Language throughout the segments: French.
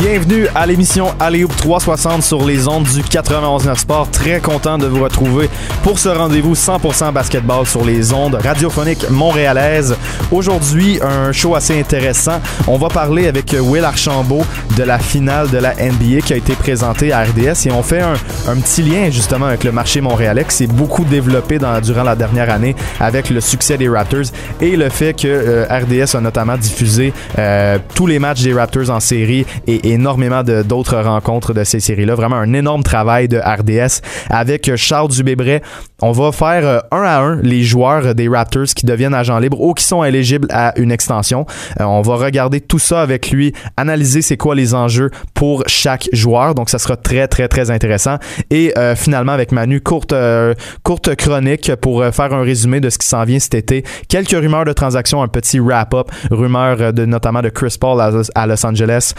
Bienvenue à l'émission Alléoup 360 sur les ondes du 91.9 Sport. Très content de vous retrouver pour ce rendez-vous 100% basketball sur les ondes radiophoniques montréalaises. Aujourd'hui, un show assez intéressant. On va parler avec Will Archambault de la finale de la NBA qui a été présentée à RDS et on fait un, petit lien justement avec le marché montréalais qui s'est beaucoup développé durant la dernière année avec le succès des Raptors et le fait que euh, RDS a notamment diffusé euh, tous les matchs des Raptors en série et énormément d'autres rencontres de ces séries-là. Vraiment un énorme travail de RDS avec Charles Dubébret. On va faire euh, un à un les joueurs des Raptors qui deviennent agents libres ou qui sont éligibles à une extension. Euh, on va regarder tout ça avec lui, analyser c'est quoi les enjeux pour chaque joueur. Donc ça sera très très très intéressant. Et euh, finalement avec Manu, courte euh, courte chronique pour euh, faire un résumé de ce qui s'en vient cet été. Quelques rumeurs de transactions, un petit wrap-up, rumeurs euh, de notamment de Chris Paul à, Los Angeles,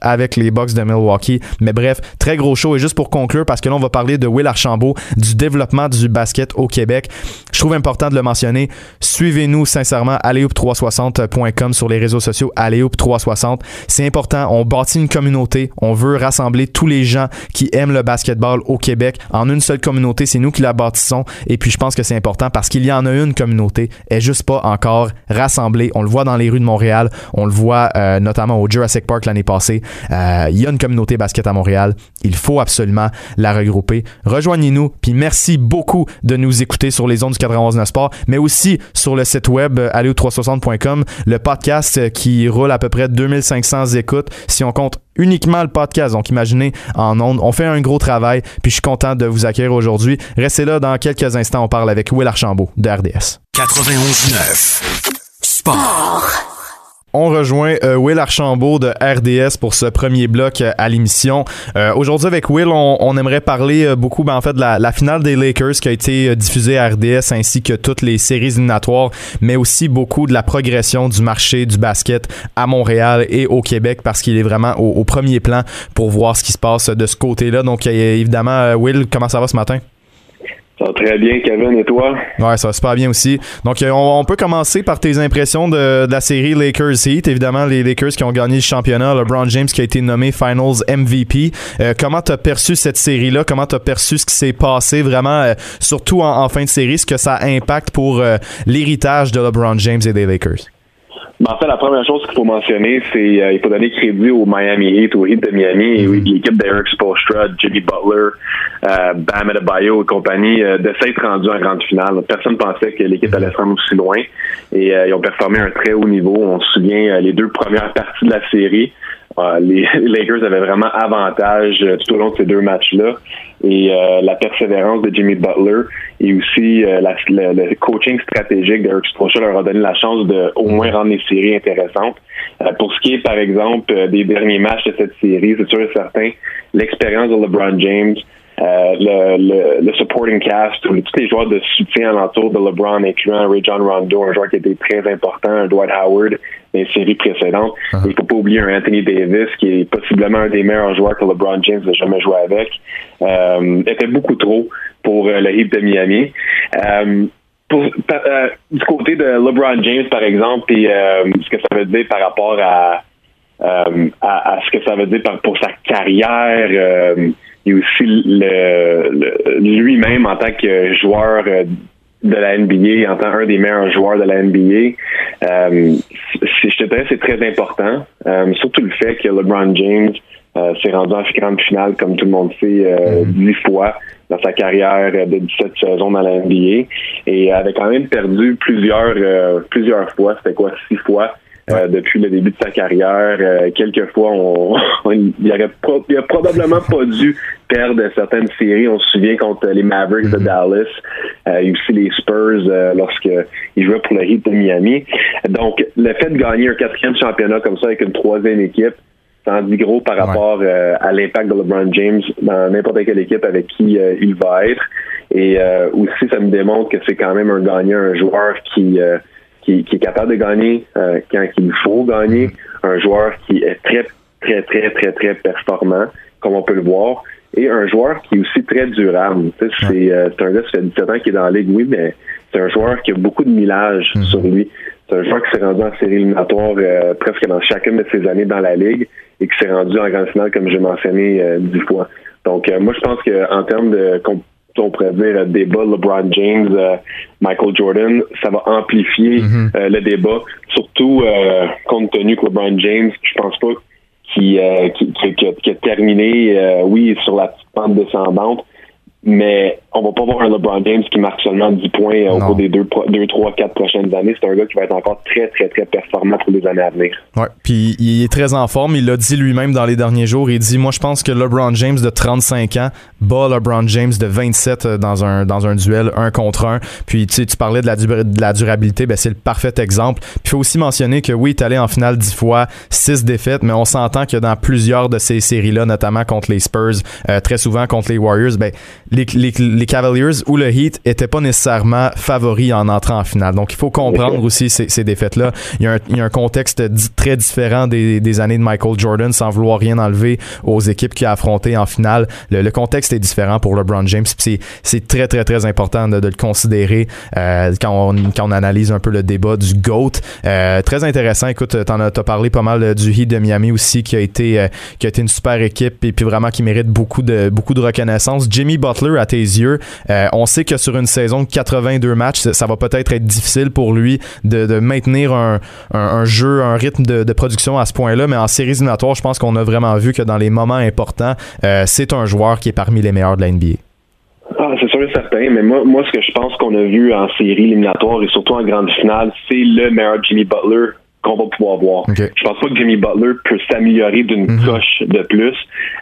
Avec les Bucks de Milwaukee. Mais bref, très gros show. Et juste pour conclure, parce que là on va parler de Will Archambault, du développement du basket au Québec. Je trouve important de le mentionner. Suivez-nous sincèrement alleoup360.com sur les réseaux sociaux alleoup360. C'est important. On bâtit une communauté. On veut rassembler tous les gens qui aiment le basketball au Québec en une seule communauté. C'est nous qui la bâtissons. Et puis je pense que c'est important parce qu'il y en a une communauté. Elle est juste pas encore rassemblée. On le voit dans les rues de Montréal. On le voit euh, notamment au Jurassic Park l'année Euh, Il y a une communauté basket à Montréal. Il faut absolument la regrouper. Rejoignez-nous. Puis merci beaucoup de nous écouter sur les ondes du 91.9 Sport, mais aussi sur le site web euh, alleo360.com, le podcast euh, qui roule à peu près 2500 écoutes si on compte uniquement le podcast. Donc imaginez en ondes, on fait un gros travail. Puis je suis content de vous accueillir aujourd'hui. Restez là dans quelques instants. On parle avec Will Archambault de RDS. 91.9. Sport. On rejoint euh, Will Archambault de RDS pour ce premier bloc euh, à l'émission. Euh, Aujourd'hui avec Will, on, aimerait parler beaucoup ben, en fait de la, finale des Lakers qui a été diffusée à RDS ainsi que toutes les séries éliminatoires, mais aussi beaucoup de la progression du marché du basket à Montréal et au Québec parce qu'il est vraiment au, premier plan pour voir ce qui se passe de ce côté-là. Donc évidemment, Will, comment ça va ce matin? Ça va très bien, Kevin, et toi? Ouais, ça va super bien aussi. Donc, euh, on, peut commencer par tes impressions de, la série Lakers Heat. Évidemment, les Lakers qui ont gagné le championnat, LeBron James qui a été nommé Finals MVP. Euh, comment t'as perçu cette série-là? Comment t'as perçu ce qui s'est passé vraiment, euh, surtout en, fin de série, ce que ça impacte pour l'héritage de LeBron James et des Lakers? En fait, la première chose qu'il faut mentionner, c'est euh, il faut donner crédit au Miami Heat, au Heat de Miami, et oui, l'équipe d'Eric Spoelstra, Jimmy Butler, euh, Bam Adebayo et compagnie, euh, de s'être rendu en grande finale. Personne ne pensait que l'équipe allait se rendre aussi loin, et euh, ils ont performé à un très haut niveau. On se souvient euh, les deux premières parties de la série. Euh, les Lakers avaient vraiment avantage euh, tout au long de ces deux matchs-là. Et euh, la persévérance de Jimmy Butler et aussi euh, la- le, le coaching stratégique d'Eric Spoelstra leur a donné la chance de au moins rendre les séries intéressantes. Euh, pour ce qui est, par exemple, des derniers matchs de cette série, c'est sûr et certain, l'expérience de LeBron James, euh, le, le, le supporting cast, tous les, joueurs de soutien alentour de LeBron, incluant Ray John Rondo, un joueur qui était très important, un Dwight Howard dans les séries précédentes. Il faut pas oublier un Anthony Davis, qui est possiblement un des meilleurs joueurs que LeBron James n'a jamais joué avec. Euh, était beaucoup trop pour euh, le Heat de Miami. Euh, pour, euh, du côté de LeBron James, par exemple, et euh, ce que ça veut dire par rapport à, euh, à, à ce que ça veut dire par- pour sa carrière, euh, et aussi le, le- lui-même en tant que joueur euh, de la NBA, en tant qu'un des meilleurs joueurs de la NBA. Euh, c'est- je te dirais c'est très important, euh, surtout le fait que LeBron James euh, s'est rendu en grande finale, comme tout le monde sait, euh, dix fois dans sa carrière de 17 saisons dans la NBA et avait quand même perdu plusieurs plusieurs fois, c'était quoi, six fois euh, depuis le début de sa carrière. Euh, quelques fois, on, on- il, aurait pro- il a probablement pas dû perdre certaines séries. On se souvient contre les Mavericks de Dallas euh, et aussi les Spurs euh, lorsque il jouait pour le Heat de Miami. Donc, le fait de gagner un quatrième championnat comme ça avec une troisième équipe, ça en dit gros par rapport euh, à l'impact de LeBron James dans n'importe quelle équipe avec qui euh, il va être. Et euh, aussi, ça me démontre que c'est quand même un gagnant, un joueur qui, euh, qui, est capable de gagner quand il faut gagner, un joueur qui est très, très, très, très, très performant, comme on peut le voir, et un joueur qui est aussi très durable. C'est un gars qui fait 17 ans qui est dans la ligue, oui, mais c'est un joueur qui a beaucoup de millage mm-hmm. sur lui. C'est un joueur qui s'est rendu en série éliminatoire euh, presque dans chacune de ses années dans la Ligue et qui s'est rendu en grande finale, comme j'ai mentionné, euh, dix fois. Donc, euh, moi, je pense qu'en termes de, on pourrait dire, débat LeBron James, Michael Jordan, ça va amplifier mm-hmm. le débat, surtout compte tenu que LeBron James, je pense pas qu'il a terminé, oui, sur la petite pente descendante, mais on va pas voir un LeBron James qui marque seulement 10 points au cours des 2, 3, 4 prochaines années. C'est un gars qui va être encore très, très, très performant pour les années à venir. Ouais, puis il est très en forme. Il l'a dit lui-même dans les derniers jours. Il dit Moi, je pense que LeBron James de 35 ans bat LeBron James de 27 euh, dans un, dans un duel un contre un. Puis tu, sais, tu parlais de la, de la durabilité. Ben, c'est le parfait exemple. Puis il faut aussi mentionner que oui, il est allé en finale 10 fois, 6 défaites, mais on s'entend que dans plusieurs de ces séries-là, notamment contre les Spurs, euh, très souvent contre les Warriors, ben, les, les, les Cavaliers ou le Heat n'étaient pas nécessairement favoris en entrant en finale. Donc, il faut comprendre aussi ces, défaites-là. Il, y a un contexte très différent des, années de Michael Jordan, sans vouloir rien enlever aux équipes qu'il a affrontées en finale. Le, contexte est différent pour LeBron James. C'est très, très, très important de, le considérer euh, quand, on, analyse un peu le débat du GOAT. Euh, très intéressant. Écoute, t'en as, parlé pas mal du Heat de Miami aussi, qui a été, euh, une super équipe et puis vraiment qui mérite beaucoup de reconnaissance. Jimmy Butler, à tes yeux, euh, on sait que sur une saison de 82 matchs, ça va peut-être être difficile pour lui de, maintenir un, jeu, un rythme de, production à ce point-là, mais en séries éliminatoires, je pense qu'on a vraiment vu que dans les moments importants, euh, c'est un joueur qui est parmi les meilleurs de la NBA. Ah, c'est sûr et certain, mais moi, moi, ce que je pense qu'on a vu en séries éliminatoires et surtout en grande finale, c'est le meilleur Jimmy Butler qu'on va pouvoir voir. Je pense pas que Jimmy Butler peut s'améliorer d'une mhm. coche de plus.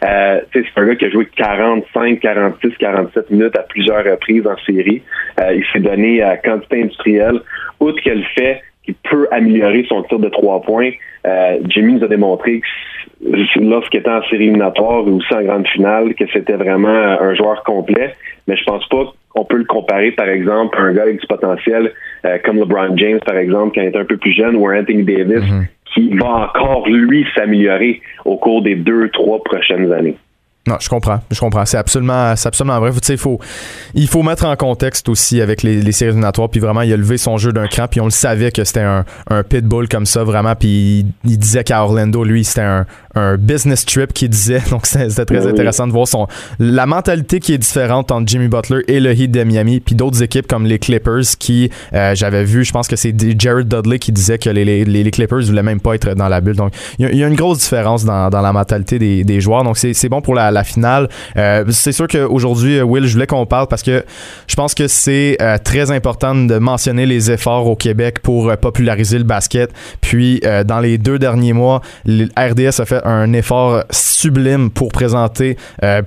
Euh, c'est un gars qui a joué 45, 46, 47 minutes à plusieurs reprises en série. Euh, il s'est donné à quantité industrielle. Outre qu'elle fait qu'il peut améliorer son tir de trois points, euh, Jimmy nous a démontré que lorsqu'il était en série éliminatoire ou aussi en grande finale, que c'était vraiment un joueur complet. Mais je pense pas qu'on peut le comparer, par exemple, à un gars avec du potentiel euh, comme LeBron James, par exemple, quand il était un peu plus jeune, ou Anthony Davis, mhm. qui va encore, lui, s'améliorer au cours des deux, trois prochaines années. Non, je comprends. Je comprends. C'est absolument, c'est absolument vrai. Il faut, il faut mettre en contexte aussi avec les, les séries éliminatoires. Puis vraiment, il a levé son jeu d'un cran. Puis on le savait que c'était un, un pitbull comme ça, vraiment. Puis il, disait qu'à Orlando, lui, c'était un, un business trip qu'il disait. Donc c'était très intéressant de voir son la mentalité qui est différente entre Jimmy Butler et le Heat de Miami. Puis d'autres équipes comme les Clippers qui, euh, j'avais vu, je pense que c'est Jared Dudley qui disait que les, les, les, Clippers voulaient même pas être dans la bulle. Donc il y, a une grosse différence dans, dans la mentalité des, des joueurs. Donc c'est bon pour la la finale. Euh, c'est sûr qu'aujourd'hui, euh, Will, je voulais qu'on parle parce que je pense que c'est euh, très important de mentionner les efforts au Québec pour populariser le basket. Puis, dans les deux derniers mois, RDS a fait un effort sublime pour présenter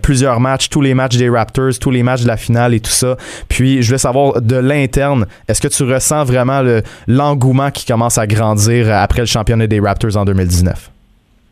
plusieurs matchs, tous les matchs des Raptors, tous les matchs de la finale et tout ça. Puis, je voulais savoir de l'interne, est-ce que tu ressens vraiment l'engouement qui commence à grandir après le championnat des Raptors en 2019?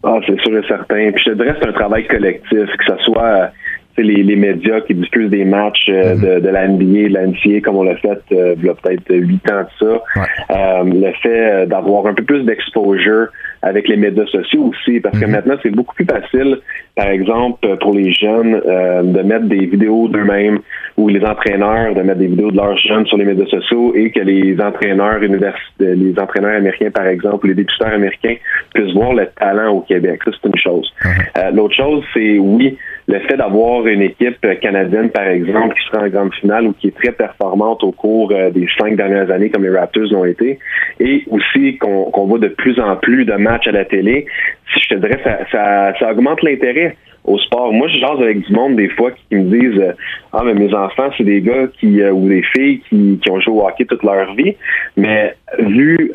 Ah, c'est sûr et certain. Puis je te dirais c'est un travail collectif, que ce soit les, les médias qui diffusent des matchs euh, mm-hmm. de, de la NBA, de la NCA, comme on l'a fait euh, il y a peut-être huit ans de ça. Euh, le fait d'avoir un peu plus d'exposure avec les médias sociaux aussi, parce que mm-hmm. maintenant, c'est beaucoup plus facile, par exemple, pour les jeunes, de mettre des vidéos d'eux-mêmes ou les entraîneurs de mettre des vidéos de leurs jeunes sur les médias sociaux et que les entraîneurs universitaires, les entraîneurs américains, par exemple, ou les députeurs américains puissent voir le talent au Québec. Ça, c'est une chose. Mm-hmm. L'autre chose, c'est oui, le fait d'avoir une équipe canadienne, par exemple, qui sera en grande finale ou qui est très performante au cours euh, des cinq dernières années, comme les Raptors l'ont été, et aussi qu'on voit de plus en plus de matchs à la télé, je te dirais, ça, ça, ça augmente l'intérêt au sport. Moi, je jase avec du monde des fois qui me disent euh, Ah, mais mes enfants, c'est des gars qui euh, ou des filles qui, qui ont joué au hockey toute leur vie. Mais vu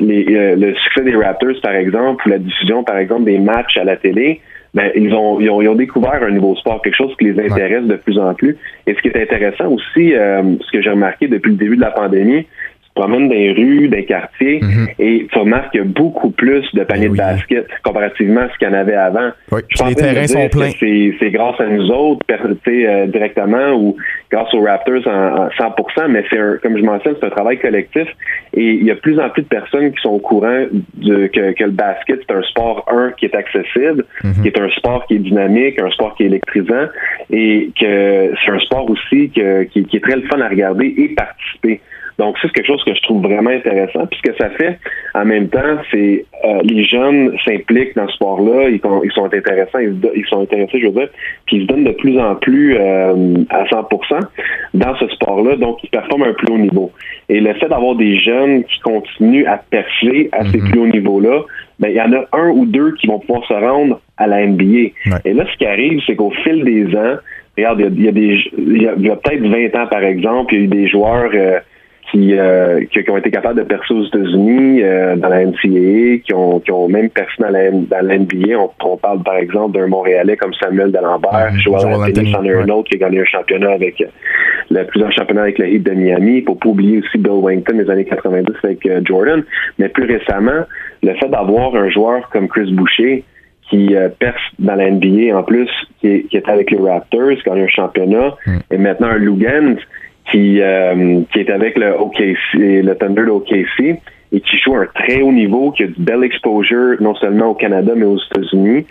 les, le succès des Raptors, par exemple, ou la diffusion, par exemple, des matchs à la télé, ben, ils, ont, ils, ont, découvert un nouveau sport, quelque chose qui les intéresse de plus en plus. Et ce qui est intéressant aussi, euh, ce que j'ai remarqué depuis le début de la pandémie, promènes dans les rues, dans les quartiers, mhm. et tu remarques qu'il y a beaucoup plus de paniers de basket comparativement à ce qu'il y en avait avant. Je les terrains sont pleins. C'est grâce à nous autres, euh, directement, ou grâce aux Raptors en, 100%, mais c'est comme je mentionne, c'est un travail collectif, et il y a de plus en plus de personnes qui sont au courant de, que, le basket, c'est un sport, un, qui est accessible, mhm. qui est un sport qui est dynamique, un sport qui est électrisant, et que c'est un sport aussi qui, qui est très le fun à regarder et participer. Donc, c'est quelque chose que je trouve vraiment intéressant. Puis ce que ça fait, en même temps, c'est euh, les jeunes s'impliquent dans ce sport-là, ils, ils, sont intéressants, ils, sont intéressés, je veux dire, puis ils se donnent de plus en plus euh, à 100% dans ce sport-là, donc ils performent à un plus haut niveau. Et le fait d'avoir des jeunes qui continuent à percer à ces mhm. plus hauts niveaux-là, ben, il y en a un ou deux qui vont pouvoir se rendre à la NBA. Et là, ce qui arrive, c'est qu'au fil des ans, regarde, il y a, des, il y a, peut-être 20 ans, par exemple, il y a eu des joueurs euh, euh, qui, qui, ont été capables de percer aux États-Unis, euh, dans la NCAA, qui ont, qui ont même percé dans la, dans NBA. On, parle par exemple d'un Montréalais comme Samuel D'Alembert, Joel Anthony, c'en est un autre qui a gagné un championnat avec euh, le plus grand championnat avec le Heat de Miami. Pour pas oublier aussi Bill Wellington des années 90 avec Jordan. Mais plus récemment, le fait d'avoir un joueur comme Chris Boucher qui perce dans la NBA en plus, qui est, qui est avec les Raptors, qui a gagné un championnat, mm. et maintenant un Lugans qui, euh, qui est avec le OKC, le Thunder de OKC et qui joue à un très haut niveau, qui a du bel exposure non seulement au Canada mais aux États-Unis,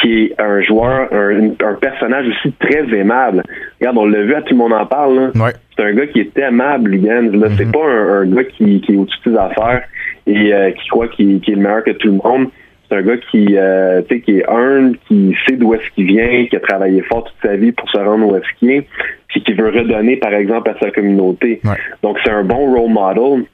qui est un joueur, un, un, personnage aussi très aimable. Regarde, on l'a vu, à tout le monde en parle. C'est un gars qui est aimable, Lugans. Là, c'est mm-hmm. pas un, gars qui, qui est au-dessus des affaires et euh, qui croit qu'il est le meilleur que tout le monde. C'est un gars qui, euh, qui est humble, qui sait d'où est-ce qu'il vient, qui a travaillé fort toute sa vie pour se rendre où est-ce qu'il est, puis qui veut redonner, par exemple, à sa communauté. Donc, c'est un bon role model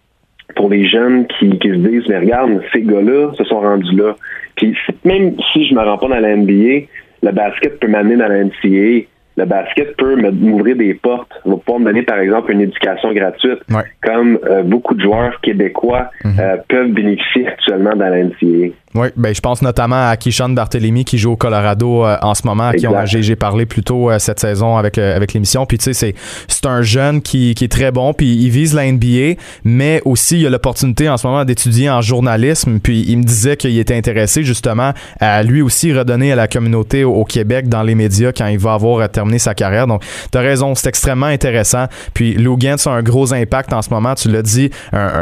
pour les jeunes qui, qui se disent, mais regarde, ces gars-là se sont rendus là. Puis même si je me rends pas dans la NBA, le basket peut m'amener dans la NCAA le basket peut m'ouvrir des portes, va pouvoir me donner par exemple une éducation gratuite, comme euh, beaucoup de joueurs québécois mhm. euh, peuvent bénéficier actuellement dans la NCAA. Oui, ben je pense notamment à Kishan Barthélemy qui joue au Colorado euh, en ce moment, à qui j'ai parlé plus tôt cette saison avec avec l'émission. Puis tu sais, c'est c'est un jeune qui, qui est très bon, puis il vise la NBA, mais aussi il a l'opportunité en ce moment d'étudier en journalisme. Puis il me disait qu'il était intéressé justement à lui aussi redonner à la communauté au, Québec dans les médias quand il va avoir terminé sa carrière. Donc tu as raison, c'est extrêmement intéressant. Puis Lou Gantz a un gros impact en ce moment. Tu l'as dit,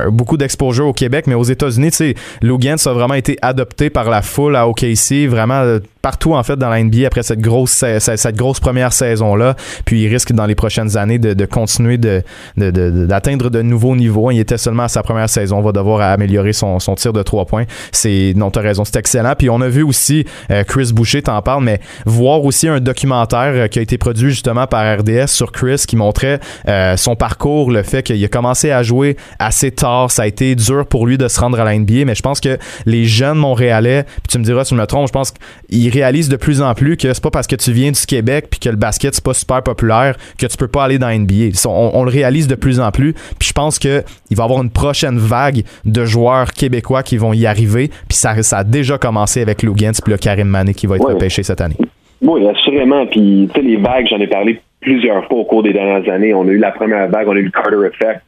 beaucoup d'exposure au Québec, mais aux États-Unis, tu sais, Lou Gantz a vraiment été adopté par la foule à OKC, vraiment euh, partout en fait dans la NBA après cette grosse cette, grosse première saison là puis il risque dans les prochaines années de, continuer de, d'atteindre de, nouveaux niveaux. Il était seulement à sa première saison on va devoir améliorer son, tir de trois points. C'est non t'as raison c'est excellent. Puis on a vu aussi euh, Chris Boucher t'en parle mais voir aussi un documentaire euh, qui a été produit justement par RDS sur Chris qui montrait euh, son parcours le fait qu'il a commencé à jouer assez tard. Ça a été dur pour lui de se rendre à la NBA mais je pense que les jeunes montréalais puis tu me diras si je me trompe je pense qu'ils réalise de plus en plus que c'est pas parce que tu viens du Québec puis que le basket c'est pas super populaire que tu peux pas aller dans NBA. On, le réalise de plus en plus. Puis je pense que il va y avoir une prochaine vague de joueurs québécois qui vont y arriver. Puis ça, ça a déjà commencé avec Lou Gantz puis le Karim Mané qui va être repêché cette année. Oui, assurément. Puis tu sais les vagues, j'en ai parlé plusieurs fois au cours des dernières années. On a eu la première vague, on a eu le Carter Effect.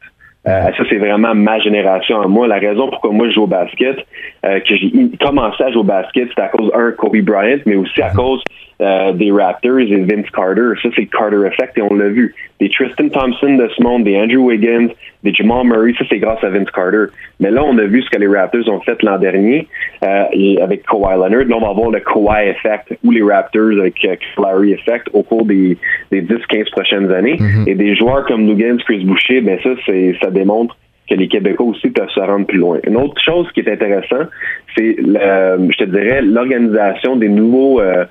Euh, ça, c'est vraiment ma génération à moi. La raison pourquoi moi je joue au basket, euh, que j'ai commencé à jouer au basket, c'est à cause, un, Kobe Bryant, mais aussi à cause euh, des Raptors et Vince Carter. Ça, c'est Carter Effect et on l'a vu. Des Tristan Thompson de ce monde, des Andrew Wiggins, des Jamal Murray, ça, c'est grâce à Vince Carter. Mais là, on a vu ce que les Raptors ont fait l'an dernier euh, avec Kawhi Leonard. Là, on va voir le Kawhi Effect ou les Raptors avec euh, Effect au cours des, des 10-15 prochaines années. Mm-hmm. Et des joueurs comme Lugans, Chris Boucher, ben ça, c'est ça démontre que les Québécois aussi peuvent se rendre plus loin. Une autre chose qui est intéressante, c'est, je te dirais, l'organisation des nouveaux euh,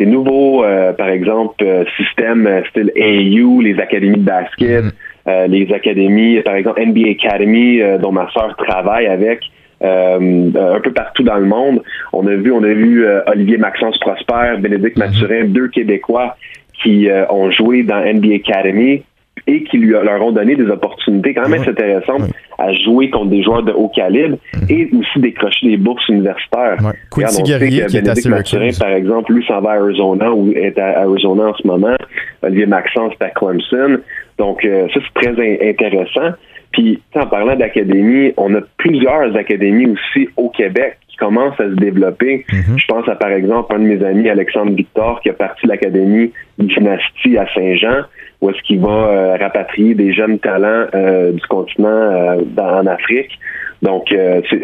des nouveaux, euh, par exemple, euh, systèmes euh, style AU, les académies de basket, mm-hmm. les académies, par exemple, NBA Academy, dont ma sœur travaille avec. un peu partout dans le monde. On a vu, on a vu Olivier Maxence Prosper, Bénédicte mm-hmm. Mathurin, deux Québécois qui ont joué dans NBA Academy et qui lui, leur ont donné des opportunités quand même intéressantes à jouer contre des joueurs de haut calibre mhm. et aussi décrocher des bourses universitaires. Ouais. Quincy Guerrier qui est à Syracuse. par exemple, lui s'en va à Arizona ou est à Arizona en ce moment. Olivier Maxence est à Clemson. Donc, euh, ça, c'est très intéressant. Puis, en parlant d'académie, on a plusieurs académies aussi au Québec qui commencent à se développer. Mhm. Je pense à, par exemple, un de mes amis, Alexandre Victor, qui a parti de l'académie Dynastie à Saint-Jean, où est-ce qu'il va euh, rapatrier des jeunes talents euh, du continent euh, dans, en Afrique. Donc,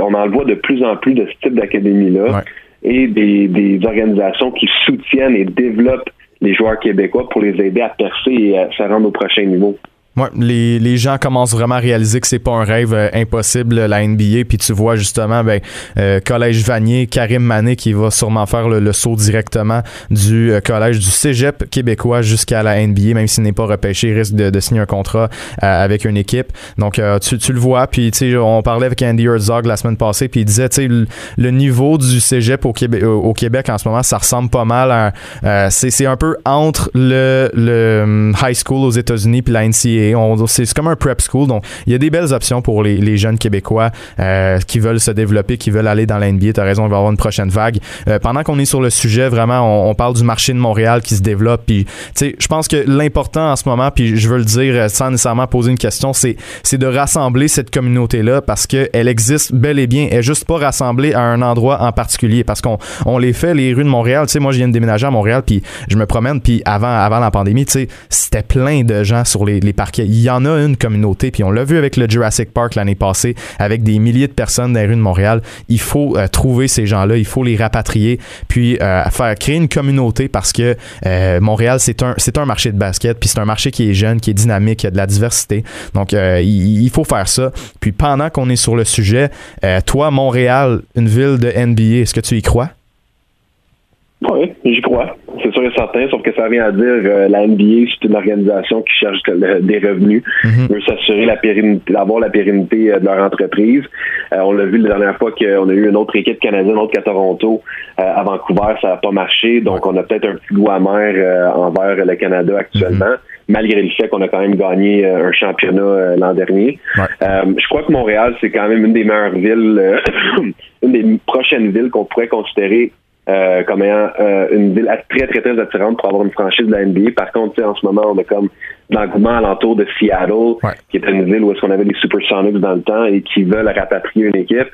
on en voit de plus en plus de ce type d'académie-là Ouais. et des, des organisations qui soutiennent et développent les joueurs québécois pour les aider à percer et à se rendre au prochain niveau. Ouais, les, les gens commencent vraiment à réaliser que c'est pas un rêve euh, impossible la NBA puis tu vois justement ben euh, collège Vanier Karim Mané qui va sûrement faire le, le saut directement du euh, collège du Cégep québécois jusqu'à la NBA même s'il n'est pas repêché il risque de, de signer un contrat euh, avec une équipe. Donc euh, tu, tu le vois puis tu sais on parlait avec Andy Herzog la semaine passée puis il disait tu sais le, le niveau du Cégep au Québec au, au Québec en ce moment ça ressemble pas mal à euh, c'est c'est un peu entre le le hum, high school aux États-Unis puis la NCAA on- c'est comme un prep school. Donc il y a des belles options pour les, les jeunes québécois euh, qui veulent se développer qui veulent aller dans la NBA t'as raison il va y avoir une prochaine vague. Euh, pendant qu'on est sur le sujet vraiment on, parle du marché de Montréal qui se développe. Puis tu sais je pense que l'important en ce moment puis je veux le dire euh, sans nécessairement poser une question c'est c'est de rassembler cette communauté là parce que elle existe bel et bien. Elle est juste pas rassemblée à un endroit en particulier parce qu'on on les fait les rues de Montréal. Tu sais moi je viens de déménager à Montréal puis je me promène puis avant avant la pandémie tu sais c'était plein de gens sur les, les il y en a une communauté puis on l'a vu avec le Jurassic Park l'année passée avec des milliers de personnes dans les rues de Montréal. Il faut euh, trouver ces gens là il faut les rapatrier puis euh, faire créer une communauté parce que euh, Montréal c'est un marché de basket puis c'est un marché qui est jeune qui est dynamique y a de la diversité. Donc il, faut faire ça. Puis pendant qu'on est sur le sujet toi Montréal une ville de NBA est-ce que tu y crois? Oui, j'y crois. C'est sûr et certain, sauf que ça vient à dire euh, la NBA, c'est une organisation qui cherche le- des revenus, Mhm. veut s'assurer la pérennité, d'avoir la pérennité euh, de leur entreprise. Euh, on l'a vu la dernière fois qu'on a eu une autre équipe canadienne, une autre qu'à Toronto, euh, à Vancouver, ça n'a pas marché, donc on a peut-être un petit goût amer euh, envers le Canada actuellement. Malgré le fait qu'on a quand même gagné un championnat l'an dernier. Ouais. Euh, je crois que Montréal, c'est quand même une des meilleures villes, une des prochaines villes qu'on pourrait considérer euh, comme ayant euh, une ville très, très, très attirante pour avoir une franchise de la NBA. Par contre, tu sais, en ce moment, on a comme l'engouement alentour de Seattle, Ouais. qui était une ville où est-ce qu'on avait les Supersonics dans le temps et qui veulent rapatrier une équipe.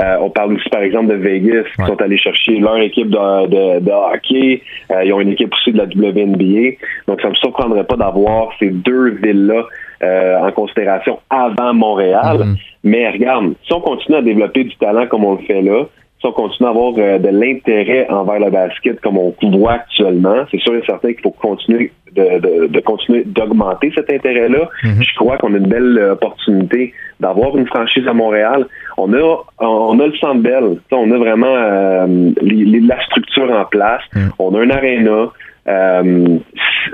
Euh, on parle aussi, par exemple, de Vegas, qui Ouais. sont allés chercher leur équipe de, de, de hockey. Euh, ils ont une équipe aussi de la WNBA. Donc, ça me surprendrait pas d'avoir ces deux villes-là euh, en considération avant Montréal. Mhm. Mais regarde, si on continue à développer du talent comme on le fait là, si on continue à avoir euh, de l'intérêt envers le basket comme on voit actuellement, c'est sûr et certain qu'il faut continuer de, de, de continuer d'augmenter cet intérêt-là. Mhm. Je crois qu'on a une belle euh, opportunité d'avoir une franchise à Montréal. On a on a le Centre Bell, on a vraiment euh, la structure en place. Mhm. On a un aréna. Euh,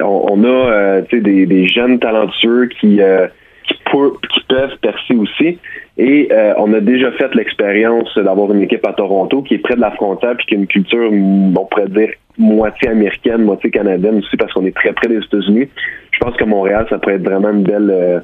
on, a des, des jeunes talentueux qui, euh, qui, pour- qui peuvent percer aussi. Et euh, on a déjà fait l'expérience d'avoir une équipe à Toronto qui est près de la frontière puis qui a une culture, mm, on pourrait dire, moitié américaine, moitié canadienne aussi parce qu'on est très près des États-Unis. Je pense que Montréal, ça pourrait être vraiment une belle euh,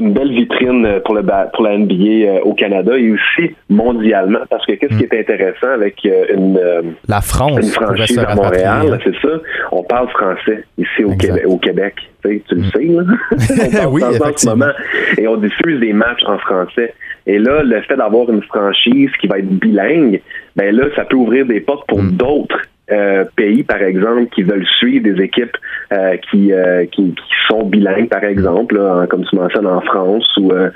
une belle vitrine euh, pour le pour la NBA euh, au Canada et aussi mondialement parce que qu'est-ce qui est intéressant avec euh, une la France une franchise se à. Montréal, c'est ça? On parle français ici au. Québec. Au Québec. Tu, sais, tu le sais, là. on parle Oui, en ce moment. Et on diffuse des matchs en français. Et là, le fait d'avoir une franchise qui va être bilingue, ben là, ça peut ouvrir des portes pour Mm. d'autres euh, pays, par exemple, qui veulent suivre des équipes euh, qui, euh, qui, qui sont bilingues, par exemple, là, comme tu mentionnes en France ou euh,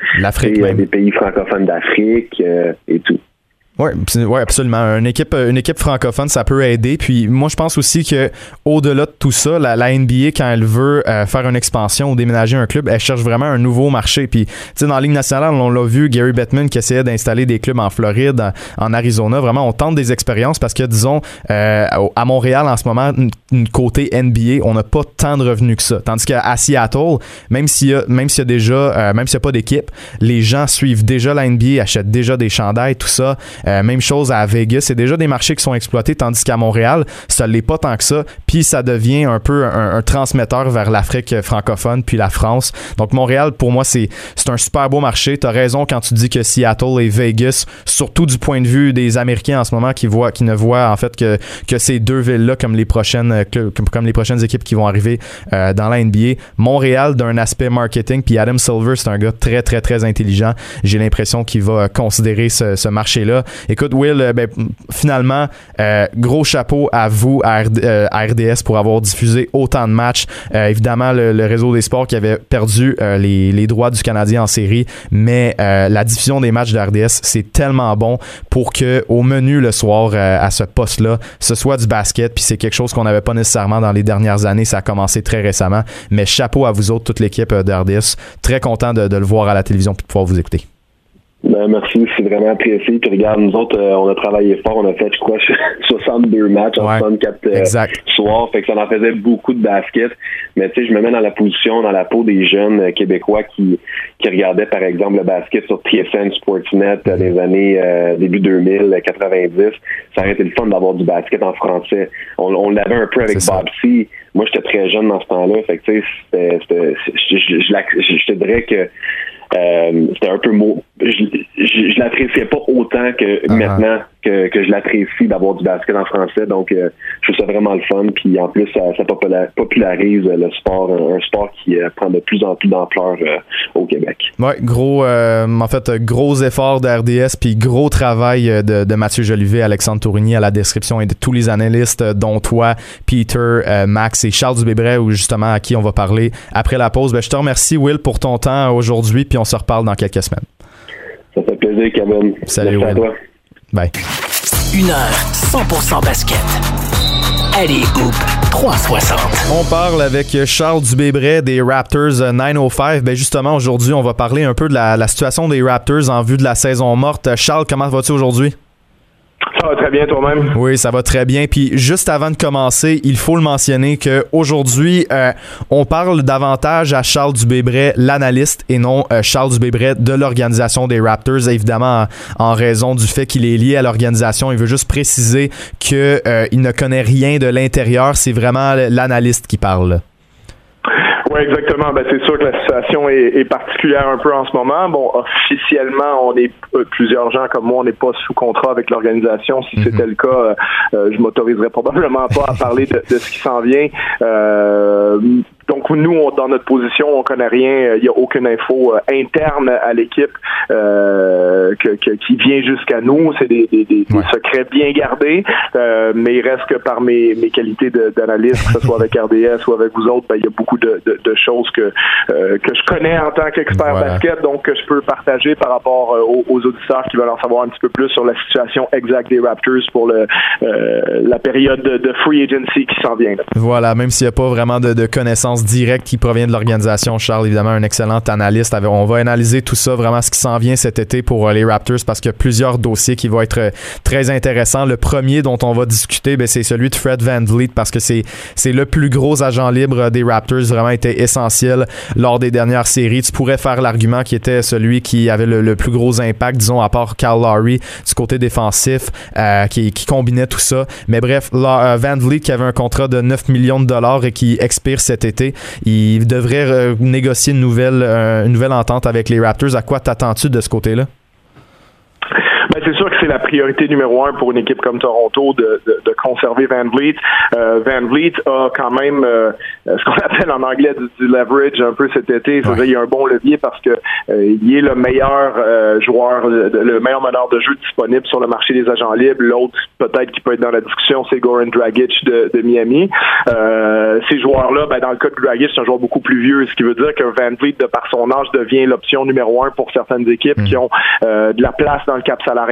même. des pays francophones d'Afrique euh, et tout. Oui, ouais, absolument. Une équipe, une équipe francophone, ça peut aider. Puis moi, je pense aussi que au-delà de tout ça, la, NBA, quand elle veut euh, faire une expansion ou déménager un club, elle cherche vraiment un nouveau marché. Puis, tu sais, dans la Ligue nationale, on l'a vu, Gary Bettman qui essayait d'installer des clubs en Floride, en, Arizona. Vraiment, on tente des expériences parce que, disons, euh, à Montréal, en ce moment, côté NBA, on n'a pas tant de revenus que ça. Tandis qu'à Seattle, même s'il y même y a déjà, euh, même s'il n'y a pas d'équipe, les gens suivent déjà la NBA, achètent déjà des chandails, tout ça. Même chose à Vegas. C'est déjà des marchés qui sont exploités, tandis qu'à Montréal, ça l'est pas tant que ça. Puis ça devient un peu un, transmetteur vers l'Afrique francophone puis la France. Donc Montréal, pour moi, c'est un super beau marché. T'as raison quand tu dis que Seattle et Vegas, surtout du point de vue des Américains en ce moment, qui voient, qui ne voient en fait que que ces deux villes-là comme les prochaines comme les prochaines équipes qui vont arriver euh, dans la NBA. Montréal d'un aspect marketing, puis Adam Silver, c'est un gars très très très intelligent. J'ai l'impression qu'il va considérer ce, marché-là. Écoute, Will, euh, ben, finalement, euh, gros chapeau à vous, à, RDS, pour avoir diffusé autant de matchs. évidemment, le, réseau des sports qui avait perdu les, droits du Canadien en série, mais la diffusion des matchs de RDS, c'est tellement bon pour que au menu le soir à ce poste-là, ce soit du basket, puis c'est quelque chose qu'on n'avait pas nécessairement dans les dernières années. Ça a commencé très récemment, mais chapeau à vous autres, toute l'équipe d'RDS. Très content de, de le voir à la télévision et de pouvoir vous écouter. Ben, merci, c'est vraiment apprécié. Puis regarde, nous autres, euh, on a travaillé fort, on a fait, je crois, 62 matchs en 64 euh, soirs. Fait que ça en faisait beaucoup de basket. Mais tu sais, je me mets dans la position, dans la peau des jeunes euh, Québécois qui, qui regardaient, par exemple, le basket sur TSN Sportsnet dans les années début 2000, 90. Ça aurait été le fun d'avoir du basket en français. On, on l'avait un peu avec Bob C. Moi, j'étais très jeune dans ce temps-là. Fait que tu sais, je, te dirais que euh, c'était un peu mot. Je, je, l'appréciais pas autant que uh-huh. maintenant que, que je l'apprécie d'avoir du basket en français. Donc, euh, je trouve ça vraiment le fun. Puis en plus, ça, ça popularise le sport, un, sport qui euh, prend de plus en plus d'ampleur au Québec. Oui, gros, en fait, gros effort de RDS, puis gros travail de, de, Mathieu Jolivet, Alexandre Tourigny à la description et de tous les analystes, dont toi, Peter, Max et Charles Dubébret, ou justement à qui on va parler après la pause. Ben, je te remercie, Will, pour ton temps aujourd'hui on se reparle dans quelques semaines. Ça fait plaisir, Kevin. Salut, Merci toi. Bye. Une heure 100% basket. Allez, Hoop 360. On parle avec Charles Dubébret des Raptors 905. Ben justement, aujourd'hui, on va parler un peu de la, la situation des Raptors en vue de la saison morte. Charles, comment vas-tu aujourd'hui? Ça va très bien toi-même? Oui, ça va très bien. Puis juste avant de commencer, il faut le mentionner qu'aujourd'hui, euh, on parle davantage à Charles Dubébret, l'analyste, et non euh, Charles Dubébret de l'organisation des Raptors, évidemment en, raison du fait qu'il est lié à l'organisation. Il veut juste préciser qu'il euh, ne connaît rien de l'intérieur. C'est vraiment l'analyste qui parle. Oui, exactement. Ben, c'est sûr que la situation est, particulière un peu en ce moment. Bon, officiellement, on est euh, plusieurs gens comme moi, on n'est pas sous contrat avec l'organisation. Si c'était mhm. le cas, euh, euh, je m'autoriserais probablement pas à parler de, ce qui s'en vient. Donc nous, dans notre position, on connaît rien. Il n'y a aucune info euh, interne à l'équipe euh, qui vient jusqu'à nous. C'est des, secrets bien gardés. Euh, mais il reste que par mes, qualités d'analyste, que ce soit avec RDS ou avec vous autres, ben, il y a beaucoup de, choses que que je connais en tant qu'expert basket, donc que je peux partager par rapport aux, auditeurs qui veulent en savoir un petit peu plus sur la situation exacte des Raptors pour le la période de, free agency qui s'en vient. Voilà, même s'il n'y a pas vraiment de, de connaissances direct qui provient de l'organisation. Charles, évidemment, un excellent analyste. On va analyser tout ça, vraiment ce qui s'en vient cet été pour euh, les Raptors parce qu'il y a plusieurs dossiers qui vont être euh, très intéressants. Le premier dont on va discuter, ben, c'est celui de Fred Van Vliet parce que c'est, le plus gros agent libre des Raptors. Vraiment été essentiel lors des dernières séries. Tu pourrais faire l'argument qui était celui qui avait le, plus gros impact, disons, à part Cal Lowry du côté défensif, euh, qui, qui, combinait tout ça. Mais bref, Van Vliet qui avait un contrat de 9 millions de dollars et qui expire cet été il devrait euh, négocier une nouvelle, euh, une nouvelle entente avec les Raptors. À quoi t'attends-tu de ce côté-là? Ben, c'est sûr que c'est la priorité numéro un pour une équipe comme Toronto de, de, de conserver Van Vliet. Euh, Van Vliet a quand même euh, ce qu'on appelle en anglais du, leverage un peu cet été. Ouais. il y a un bon levier parce que euh, il est le meilleur joueur, le meilleur meneur de jeu disponible sur le marché des agents libres. L'autre peut-être qui peut être dans la discussion, c'est Goran Dragic de, de Miami. ces joueurs-là, ben, dans le cas de Dragic, c'est un joueur beaucoup plus vieux, ce qui veut dire que Van Vliet, de par son âge, devient l'option numéro un pour certaines équipes mm. qui ont de la place dans le cap salarial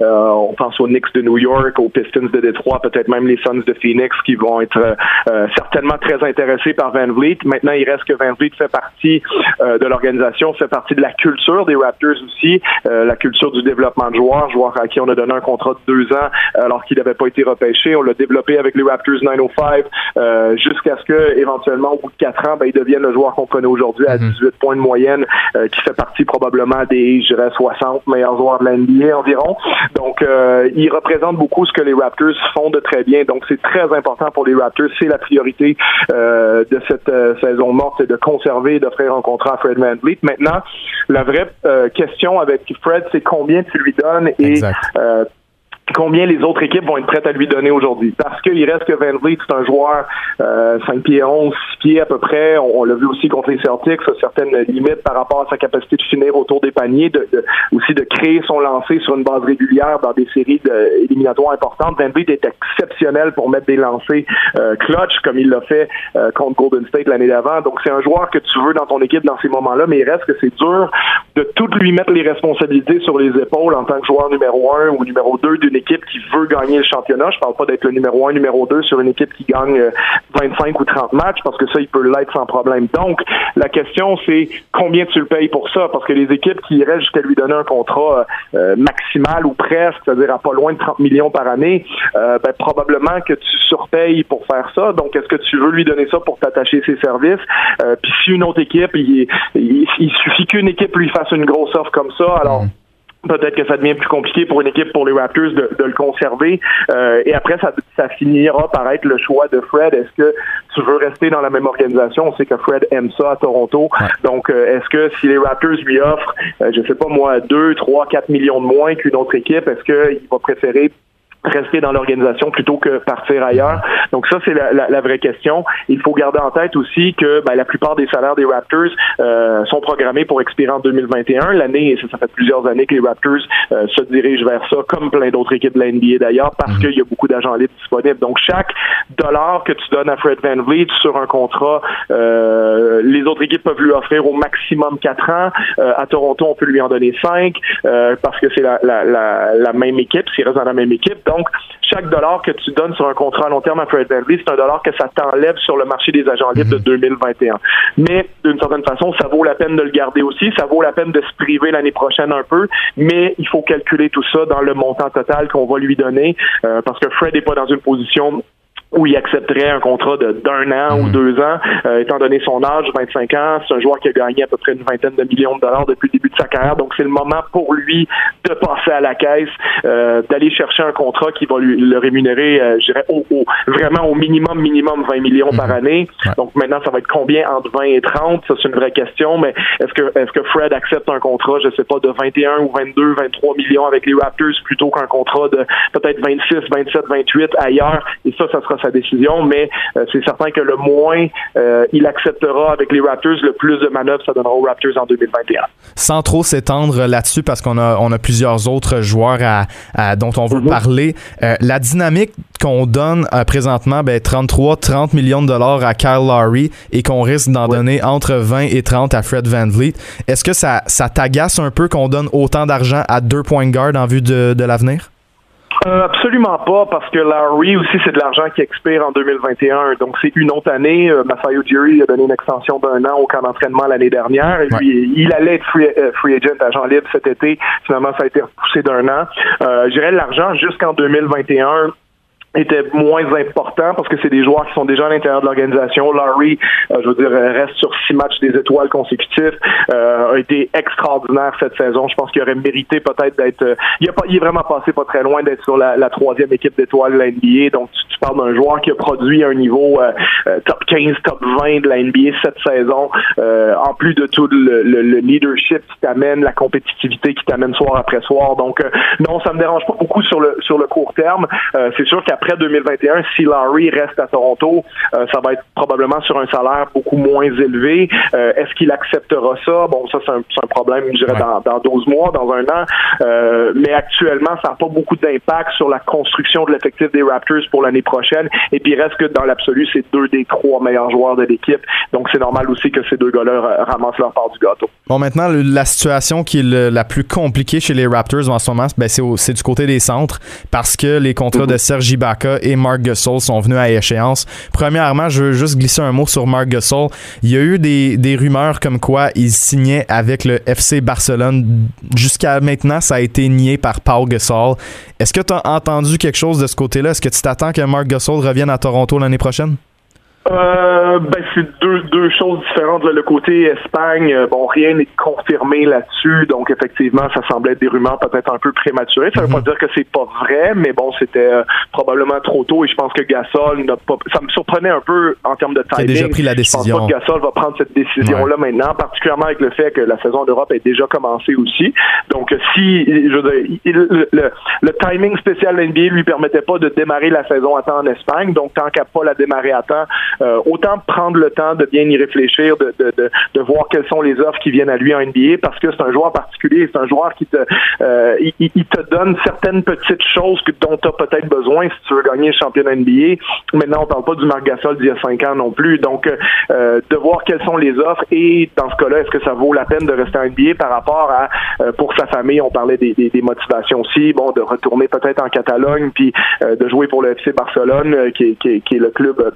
euh, on pense aux Knicks de New York, aux Pistons de Détroit, peut-être même les Suns de Phoenix qui vont être euh, certainement très intéressés par Van Vliet. Maintenant, il reste que Van Vliet fait partie euh, de l'organisation, fait partie de la culture des Raptors aussi, la culture du développement de joueurs, joueurs à qui on a donné un contrat de deux ans alors qu'il n'avait pas été repêché. On l'a développé avec les Raptors 905 jusqu'à ce que, éventuellement, au bout de quatre ans, ben, il devienne le joueur qu'on connaît aujourd'hui à 18 mhm. points de moyenne, qui fait partie probablement des, je dirais, 60 meilleurs joueurs de la NBA environ. Donc, euh, il représente beaucoup ce que les Raptors font de très bien. Donc, c'est très important pour les Raptors. C'est la priorité euh, de cette euh, saison morte, c'est de conserver et d'offrir un contrat à Fred Van Vliet. Maintenant, la vraie euh, question avec Fred, c'est combien tu lui donnes et combien les autres équipes vont être prêtes à lui donner aujourd'hui. Parce qu'il reste que Van Vliet, c'est un joueur euh, 5 pieds 11, 6 pieds à peu près. On, l'a vu aussi contre les Celtics, a certaines limites par rapport à sa capacité de finir autour des paniers, de, aussi de créer son lancer sur une base régulière dans des séries de, éliminatoires importantes. Van Vliet est exceptionnel pour mettre des lancers euh, clutch, comme il l'a fait euh, contre Golden State l'année d'avant. Donc c'est un joueur que tu veux dans ton équipe dans ces moments-là, mais il reste que c'est dur de tout lui mettre les responsabilités sur les épaules en tant que joueur numéro un ou numéro deux d'une équipe qui veut gagner le championnat. Je parle pas d'être le numéro un, numéro deux sur une équipe qui gagne 25 euh, ou 30 matchs parce que ça, il peut l'être sans problème. Donc, la question, c'est combien tu le payes pour ça? Parce que les équipes qui iraient jusqu'à lui donner un contrat euh, maximal ou presque, c'est-à-dire à pas loin de 30 millions par année, euh, ben, probablement que tu surpayes pour faire ça. Donc, est-ce que tu veux lui donner ça pour t'attacher ses services? Puis si une autre équipe, il, suffit qu'une équipe lui fasse une grosse offre comme ça, alors... Mm peut-être que ça devient plus compliqué pour une équipe, pour les Raptors, de, le conserver. Euh, et après, ça, ça, finira par être le choix de Fred. Est-ce que tu veux rester dans la même organisation? On sait que Fred aime ça à Toronto. Donc, euh, est-ce que si les Raptors lui offrent, euh, je sais pas moi, 2, 3, 4 millions de moins qu'une autre équipe, est-ce qu'il va préférer rester dans l'organisation plutôt que partir ailleurs. Donc ça, c'est la, la, vraie question. Il faut garder en tête aussi que ben, la plupart des salaires des Raptors euh, sont programmés pour expirer en 2021. L'année, ça, ça fait plusieurs années que les Raptors euh, se dirigent vers ça, comme plein d'autres équipes de la NBA d'ailleurs, parce mhm. qu'il y a beaucoup d'agents libres disponibles. Donc chaque dollar que tu donnes à Fred Van Vliet sur un contrat, euh, les autres équipes peuvent lui offrir au maximum 4 ans. à Toronto, on peut lui en donner 5 parce que c'est la, la, la, même équipe, s'il reste dans la même équipe. Donc, chaque dollar que tu donnes sur un contrat à long terme à Fred VanVleet, c'est un dollar que ça t'enlève sur le marché des agents libres de 2021. Mhm. Mais d'une certaine façon, ça vaut la peine de le garder aussi. Ça vaut la peine de se priver l'année prochaine un peu, mais il faut calculer tout ça dans le montant total qu'on va lui donner, euh, parce que Fred n'est pas dans une position où il accepterait un contrat d'un an ou mhm. deux ans, euh, étant donné son âge, 25 ans. C'est un joueur qui a gagné à peu près une vingtaine de millions de dollars depuis le début de sa carrière. Donc, c'est le moment pour lui de passer à la caisse, euh, d'aller chercher un contrat qui va lui le rémunérer, euh, je dirais, au, vraiment au minimum, minimum 20 millions par mhm. année. Donc, maintenant, ça va être combien entre 20 et 30? Ça, c'est une vraie question. Mais est-ce que, est-ce que Fred accepte un contrat, je sais pas, de 21 ou 22, 23 millions avec les Raptors plutôt qu'un contrat de peut-être 26, 27, 28 ailleurs? Et ça, ça sera sa décision, mais euh, c'est certain que le moins euh, il acceptera avec les Raptors, le plus de manœuvres ça donnera aux Raptors en 2021. Sans trop s'étendre là-dessus, parce qu'on a, on a plusieurs autres joueurs à, dont on veut mhm. parler, euh, la dynamique qu'on donne présentement, ben, 33, 30 millions de dollars à Kyle Lowry et qu'on risque d'en donner entre 20 et 30 à Fred Van Vliet, est-ce que ça, ça t'agace un peu qu'on donne autant d'argent à deux points de garde en vue de, de l'avenir? Euh, absolument pas, parce que Larry aussi, c'est de l'argent qui expire en 2021. Donc, c'est une autre année. Euh, Masayo Jerry a donné une extension d'un an au camp d'entraînement l'année dernière. Et puis, il allait être free, euh, free, agent agent libre cet été. Finalement, ça a été repoussé d'un an. Euh, je l'argent jusqu'en 2021 était moins important parce que c'est des joueurs qui sont déjà à l'intérieur de l'organisation. Larry, euh, je veux dire, reste sur six matchs des étoiles consécutifs, euh, a été extraordinaire cette saison. Je pense qu'il aurait mérité peut-être d'être. Euh, il, a pas, il est vraiment passé pas très loin d'être sur la, troisième équipe d'étoiles de la NBA. Donc tu, tu parles d'un joueur qui a produit un niveau top 15, top 20 de la NBA cette saison. en plus de tout le, le, leadership qui t'amène, la compétitivité qui t'amène soir après soir. Donc non, ça me dérange pas beaucoup sur le sur le court terme. c'est sûr qu'après après 2021, si Larry reste à Toronto, euh, ça va être probablement sur un salaire beaucoup moins élevé. Euh, est-ce qu'il acceptera ça? Bon, ça, c'est un, problème, je dirais, dans, dans 12 mois, dans un an. Euh, mais actuellement, ça n'a pas beaucoup d'impact sur la construction de l'effectif des Raptors pour l'année prochaine. Et puis, il reste que dans l'absolu, c'est deux des trois meilleurs joueurs de l'équipe. Donc, c'est normal aussi que ces deux gars-là ramassent leur part du gâteau. Bon, maintenant, la situation qui est la plus compliquée chez les Raptors en ce moment, ben, c'est du côté des centres parce que les contrats de Sergi et Mark Gasol sont venus à échéance. Premièrement, je veux juste glisser un mot sur Mark Gasol. Il y a eu des, des rumeurs comme quoi il signait avec le FC Barcelone. Jusqu'à maintenant, ça a été nié par Paul Gasol. Est-ce que tu as entendu quelque chose de ce côté-là? Est-ce que tu t'attends que Mark Gasol revienne à Toronto l'année prochaine? Euh, ben c'est deux, deux choses différentes. Le côté Espagne, euh, bon, rien n'est confirmé là-dessus, donc effectivement, ça semblait être des rumeurs peut-être un peu prématurées. Ça veut pas mhm. dire que c'est pas vrai, mais bon, c'était euh, probablement trop tôt et je pense que Gasol n'a pas. Ça me surprenait un peu en termes de timing. Il a déjà pris la décision. Je pense pas que Gasol va prendre cette décision-là maintenant, particulièrement avec le fait que la saison d'Europe est déjà commencée aussi. Donc, si je veux dire, le, le, timing spécial de l'NBA lui permettait pas de démarrer la saison à temps en Espagne, donc tant qu'à pas la démarrer à temps euh, autant prendre le temps de bien y réfléchir, de, de, de, de, voir quelles sont les offres qui viennent à lui en NBA, parce que c'est un joueur particulier, c'est un joueur qui te, euh, il, il, te donne certaines petites choses que, dont tu as peut-être besoin si tu veux gagner le championnat NBA. Maintenant, on parle pas du Marc Gasol d'il y a cinq ans non plus, donc euh, de voir quelles sont les offres et dans ce cas-là, est-ce que ça vaut la peine de rester en NBA par rapport à pour sa famille, on parlait des, des, des, motivations aussi, bon, de retourner peut-être en Catalogne puis de jouer pour le FC Barcelone, qui, qui, qui est le club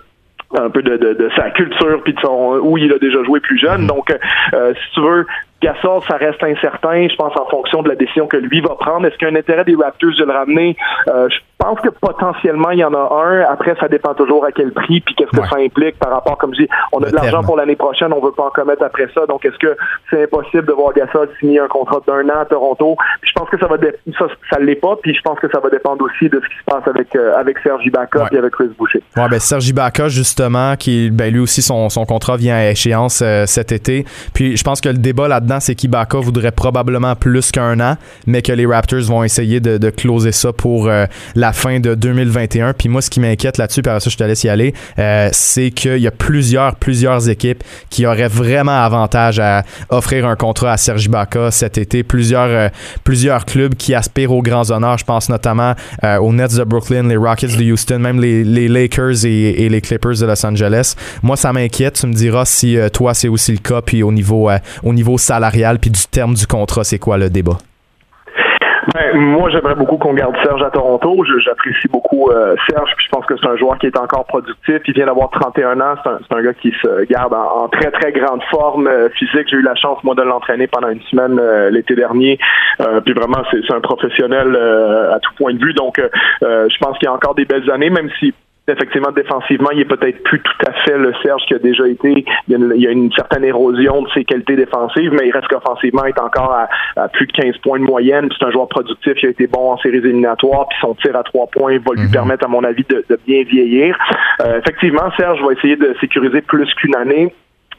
un peu de, de, de sa culture puis de son où il a déjà joué plus jeune. Donc, euh, si tu veux, Gasol, ça reste incertain, je pense, en fonction de la décision que lui va prendre. Est-ce qu'il y a un intérêt des Raptors de le ramener? Euh, je pense que potentiellement, il y en a un. Après, ça dépend toujours à quel prix, puis qu'est-ce que ça implique par rapport, comme je dis, on a de l'argent pour l'année prochaine, on veut pas en commettre après ça. Donc, est-ce que c'est impossible de voir Gasol signer un contrat d'un an à Toronto? je pense que ça va ça, ça l'est pas, puis je pense que ça va dépendre aussi de ce qui se passe avec, euh, avec Sergi Ibaka et avec Chris Boucher. Ouais, ben Sergi Ibaka, justement, qui, ben lui aussi, son, son contrat vient à échéance euh, cet été. Puis je pense que le débat là-dedans, c'est qu'Ibaka voudrait probablement plus qu'un an, mais que les Raptors vont essayer de, closer ça pour euh, la fin de 2021. Puis moi, ce qui m'inquiète là-dessus, par ça, je te laisse y aller, euh, c'est qu'il y a plusieurs, plusieurs équipes qui auraient vraiment avantage à offrir un contrat à Serge Ibaka cet été. Plusieurs, euh, plusieurs clubs qui aspirent aux grands honneurs. Je pense notamment aux Nets de Brooklyn, les Rockets de Houston, même les, Lakers et, les Clippers de Los Angeles. Moi, ça m'inquiète. Tu me diras si toi, c'est aussi le cas, puis au niveau, au niveau salarial, puis du terme du contrat, c'est quoi le débat? Ben, moi, j'aimerais beaucoup qu'on garde Serge à Toronto. J'apprécie beaucoup euh, Serge, puis je pense que c'est un joueur qui est encore productif. Il vient d'avoir 31 ans. C'est un, un, gars qui se garde en, très, très grande forme euh, physique. J'ai eu la chance, moi, de l'entraîner pendant une semaine euh, l'été dernier. puis vraiment, c'est un professionnel à tout point de vue. Donc, je pense qu'il y a encore des belles années, même si effectivement, défensivement, il est peut-être plus tout à fait le Serge qui a déjà été. Il y a une, certaine érosion de ses qualités défensives, mais il reste qu'offensivement, il est encore à, plus de 15 points de moyenne. C'est un joueur productif, il a été bon en séries éliminatoires, puis son tir à trois points va lui mhm. permettre, à mon avis, de, bien vieillir. Euh, effectivement, Serge va essayer de sécuriser plus qu'une année.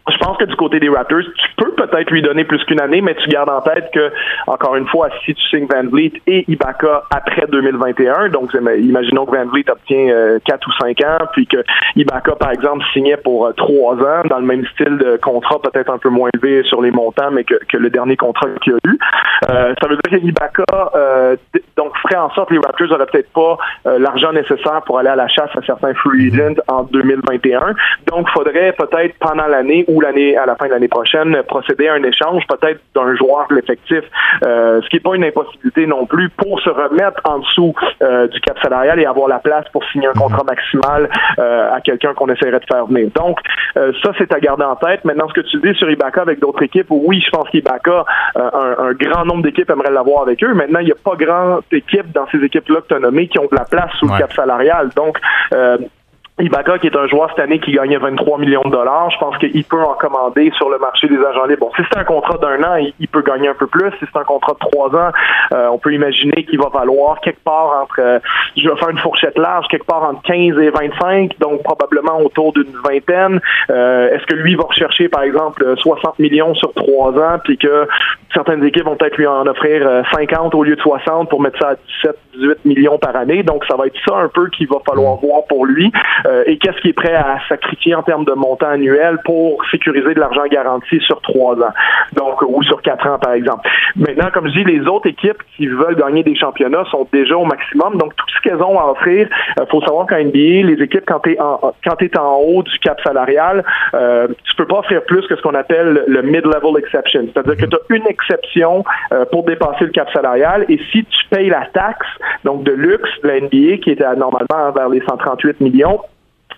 Je pense que du côté des Raptors, tu peux peut-être lui donner plus qu'une année, mais tu gardes en tête que, encore une fois, si tu signes Van Vliet et Ibaka après 2021, donc imaginons que Van Vliet obtient euh, 4 ou 5 ans, puis que Ibaka, par exemple, signait pour euh, 3 ans, dans le même style de contrat, peut-être un peu moins élevé sur les montants, mais que, le dernier contrat qu'il a eu. Euh, ça veut dire que Ibaka euh, donc ferait en sorte que les Raptors n'auraient peut-être pas euh, l'argent nécessaire pour aller à la chasse à certains free agents en 2021. Donc, faudrait peut-être pendant l'année ou l'année à la fin de l'année prochaine procéder à un échange peut-être d'un joueur de l'effectif, euh, ce qui n'est pas une impossibilité non plus pour se remettre en dessous euh, du cap salarial et avoir la place pour signer un contrat maximal euh, à quelqu'un qu'on essaierait de faire venir. Donc ça c'est à garder en tête. Maintenant ce que tu dis sur Ibaka avec d'autres équipes, oui je pense qu'Ibaka un, un, grand nombre d'équipes aimeraient l'avoir avec eux. Maintenant il n'y a pas grande équipe dans ces équipes là que tu as nommées qui ont de la place sous le cap salarial. Donc Ibaka, qui est un joueur cette année qui gagnait 23 millions de dollars, je pense qu'il peut en commander sur le marché des agents libres. Bon, si c'est un contrat d'un an, il, peut gagner un peu plus. Si c'est un contrat de trois ans, euh, on peut imaginer qu'il va valoir quelque part entre, euh, je vais faire une fourchette large, quelque part entre 15 et 25, donc probablement autour d'une vingtaine. Euh, est-ce que lui va rechercher, par exemple, 60 millions sur trois ans, puis que certaines équipes vont peut-être lui en offrir 50 au lieu de 60 pour mettre ça à 17, 18 millions par année? Donc, ça va être ça un peu qu'il va falloir voir pour lui. Euh, et qu'est-ce qu'il est prêt à sacrifier en termes de montant annuel pour sécuriser de l'argent garanti sur trois ans, donc ou sur quatre ans par exemple. Maintenant, comme je dis, les autres équipes qui veulent gagner des championnats sont déjà au maximum, donc tout ce qu'elles ont à offrir, euh, faut savoir qu'en NBA, les équipes quand tu es en quand es en haut du cap salarial, euh, tu peux pas offrir plus que ce qu'on appelle le mid-level exception, c'est-à-dire que tu as une exception euh, pour dépasser le cap salarial. Et si tu payes la taxe donc de luxe de la NBA qui était normalement vers les 138 millions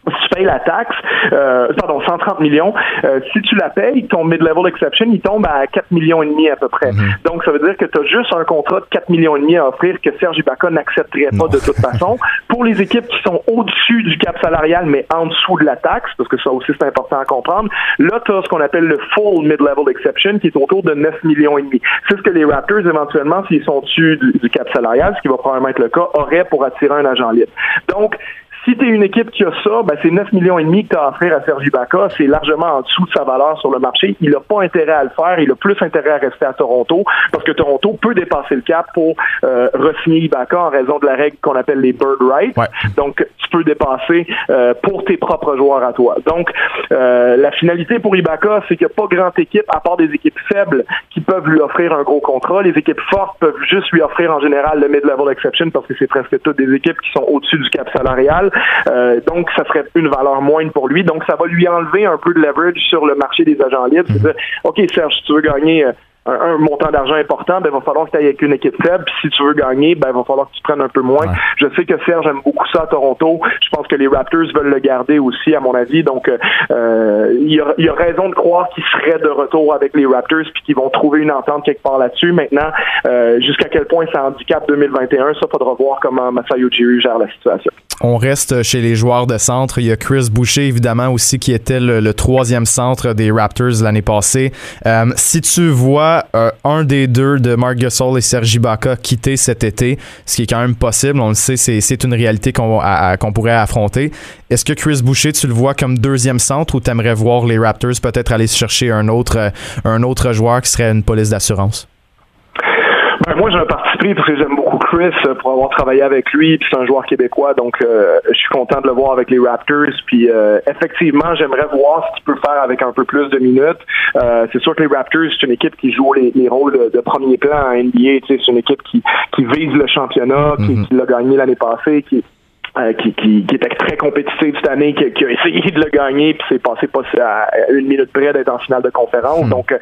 si tu payes la taxe, euh, pardon, 130 millions, euh, si tu la payes, ton mid-level exception, il tombe à 4 millions et demi à peu près. Mhm. Donc, ça veut dire que tu as juste un contrat de 4 millions et demi à offrir que Serge Ibaka n'accepterait pas de toute façon. Pour les équipes qui sont au-dessus du cap salarial, mais en dessous de la taxe, parce que ça aussi c'est important à comprendre, là, tu as ce qu'on appelle le full mid-level exception qui est autour de 9 millions et demi. C'est ce que les Raptors, éventuellement, s'ils sont au-dessus du, du cap salarial, ce qui va probablement être le cas, auraient pour attirer un agent libre. Donc, si tu es une équipe qui a ça, ben c'est 9 millions et demi que tu as à offrir à Sergi Ibaka. C'est largement en dessous de sa valeur sur le marché. Il n'a pas intérêt à le faire. Il a plus intérêt à rester à Toronto parce que Toronto peut dépasser le cap pour euh, re-signer Ibaka en raison de la règle qu'on appelle les bird rights. Donc, tu peux dépasser euh, pour tes propres joueurs à toi. Donc, euh, la finalité pour Ibaka, c'est qu'il n'y a pas grande équipe, à part des équipes faibles, qui peuvent lui offrir un gros contrat. Les équipes fortes peuvent juste lui offrir en général le mid-level exception parce que c'est presque toutes des équipes qui sont au-dessus du cap salarial. Euh, donc, ça serait une valeur moindre pour lui. Donc, ça va lui enlever un peu de leverage sur le marché des agents libres. C'est-à-dire, OK, Serge, si tu veux gagner euh, un, montant d'argent important, ben, il va falloir que tu ailles avec une équipe faible. Puis si tu veux gagner, ben, il va falloir que tu prennes un peu moins. Je sais que Serge aime beaucoup ça à Toronto. Je pense que les Raptors veulent le garder aussi, à mon avis. Donc, euh, il, y a, y, a, raison de croire qu'il serait de retour avec les Raptors puis qu'ils vont trouver une entente quelque part là-dessus. Maintenant, euh, jusqu'à quel point ça handicap 2021, ça faudra voir comment Masayo Ujiri gère la situation. On reste chez les joueurs de centre. Il y a Chris Boucher, évidemment, aussi, qui était le, troisième centre des Raptors l'année passée. Euh, si tu vois euh, un des deux de Mark Gasol et Sergi Baca quitter cet été, ce qui est quand même possible, on le sait, c'est une réalité qu'on pourrait affronter. Est-ce que Chris Boucher, tu le vois comme deuxième centre ou tu aimerais voir les Raptors peut-être aller chercher un autre, un autre joueur qui serait une police d'assurance? Ben, moi, j'ai un parti pris parce que j'aime beaucoup Chris euh, pour avoir travaillé avec lui. Puis c'est un joueur québécois, donc euh, je suis content de le voir avec les Raptors. Puis euh, effectivement, j'aimerais voir ce qu'il peut faire avec un peu plus de minutes. c'est sûr que les Raptors, c'est une équipe qui joue les, rôles de, premier plan à NBA. C'est une équipe qui, qui vise le championnat, qui, mm-hmm. qui l'a gagné l'année passée, qui euh, qui, qui, qui, était très compétitif cette année, qui, qui, a essayé de le gagner, puis c'est passé pas à une minute près d'être en finale de conférence. Hmm. Donc, euh,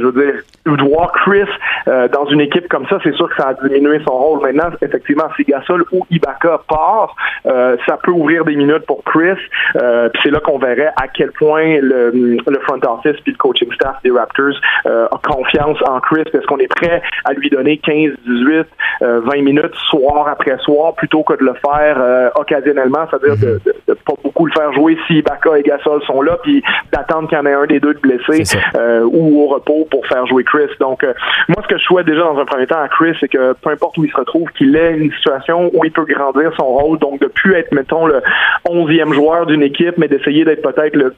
je veux dire, de voir Chris euh, dans une équipe comme ça, c'est sûr que ça a diminué son rôle. Maintenant, effectivement, si Gasol ou Ibaka part, ça peut ouvrir des minutes pour Chris. puis c'est là qu'on verrait à quel point le, le front office puis le coaching staff des Raptors a confiance en Chris. Est-ce qu'on est prêt à lui donner 15, 18, 20 minutes soir après soir plutôt que de le faire euh, occasionnellement, c'est-à-dire de, de, pas beaucoup le faire jouer si Baka et Gasol sont là, puis d'attendre qu'il y en ait un des deux de blessé euh, ou au repos pour faire jouer Chris. Donc, euh, moi, ce que je souhaite déjà dans un premier temps à Chris, c'est que peu importe où il se retrouve, qu'il ait une situation où il peut grandir son rôle, donc de plus être, mettons, le onzième joueur d'une équipe, mais d'essayer d'être peut-être le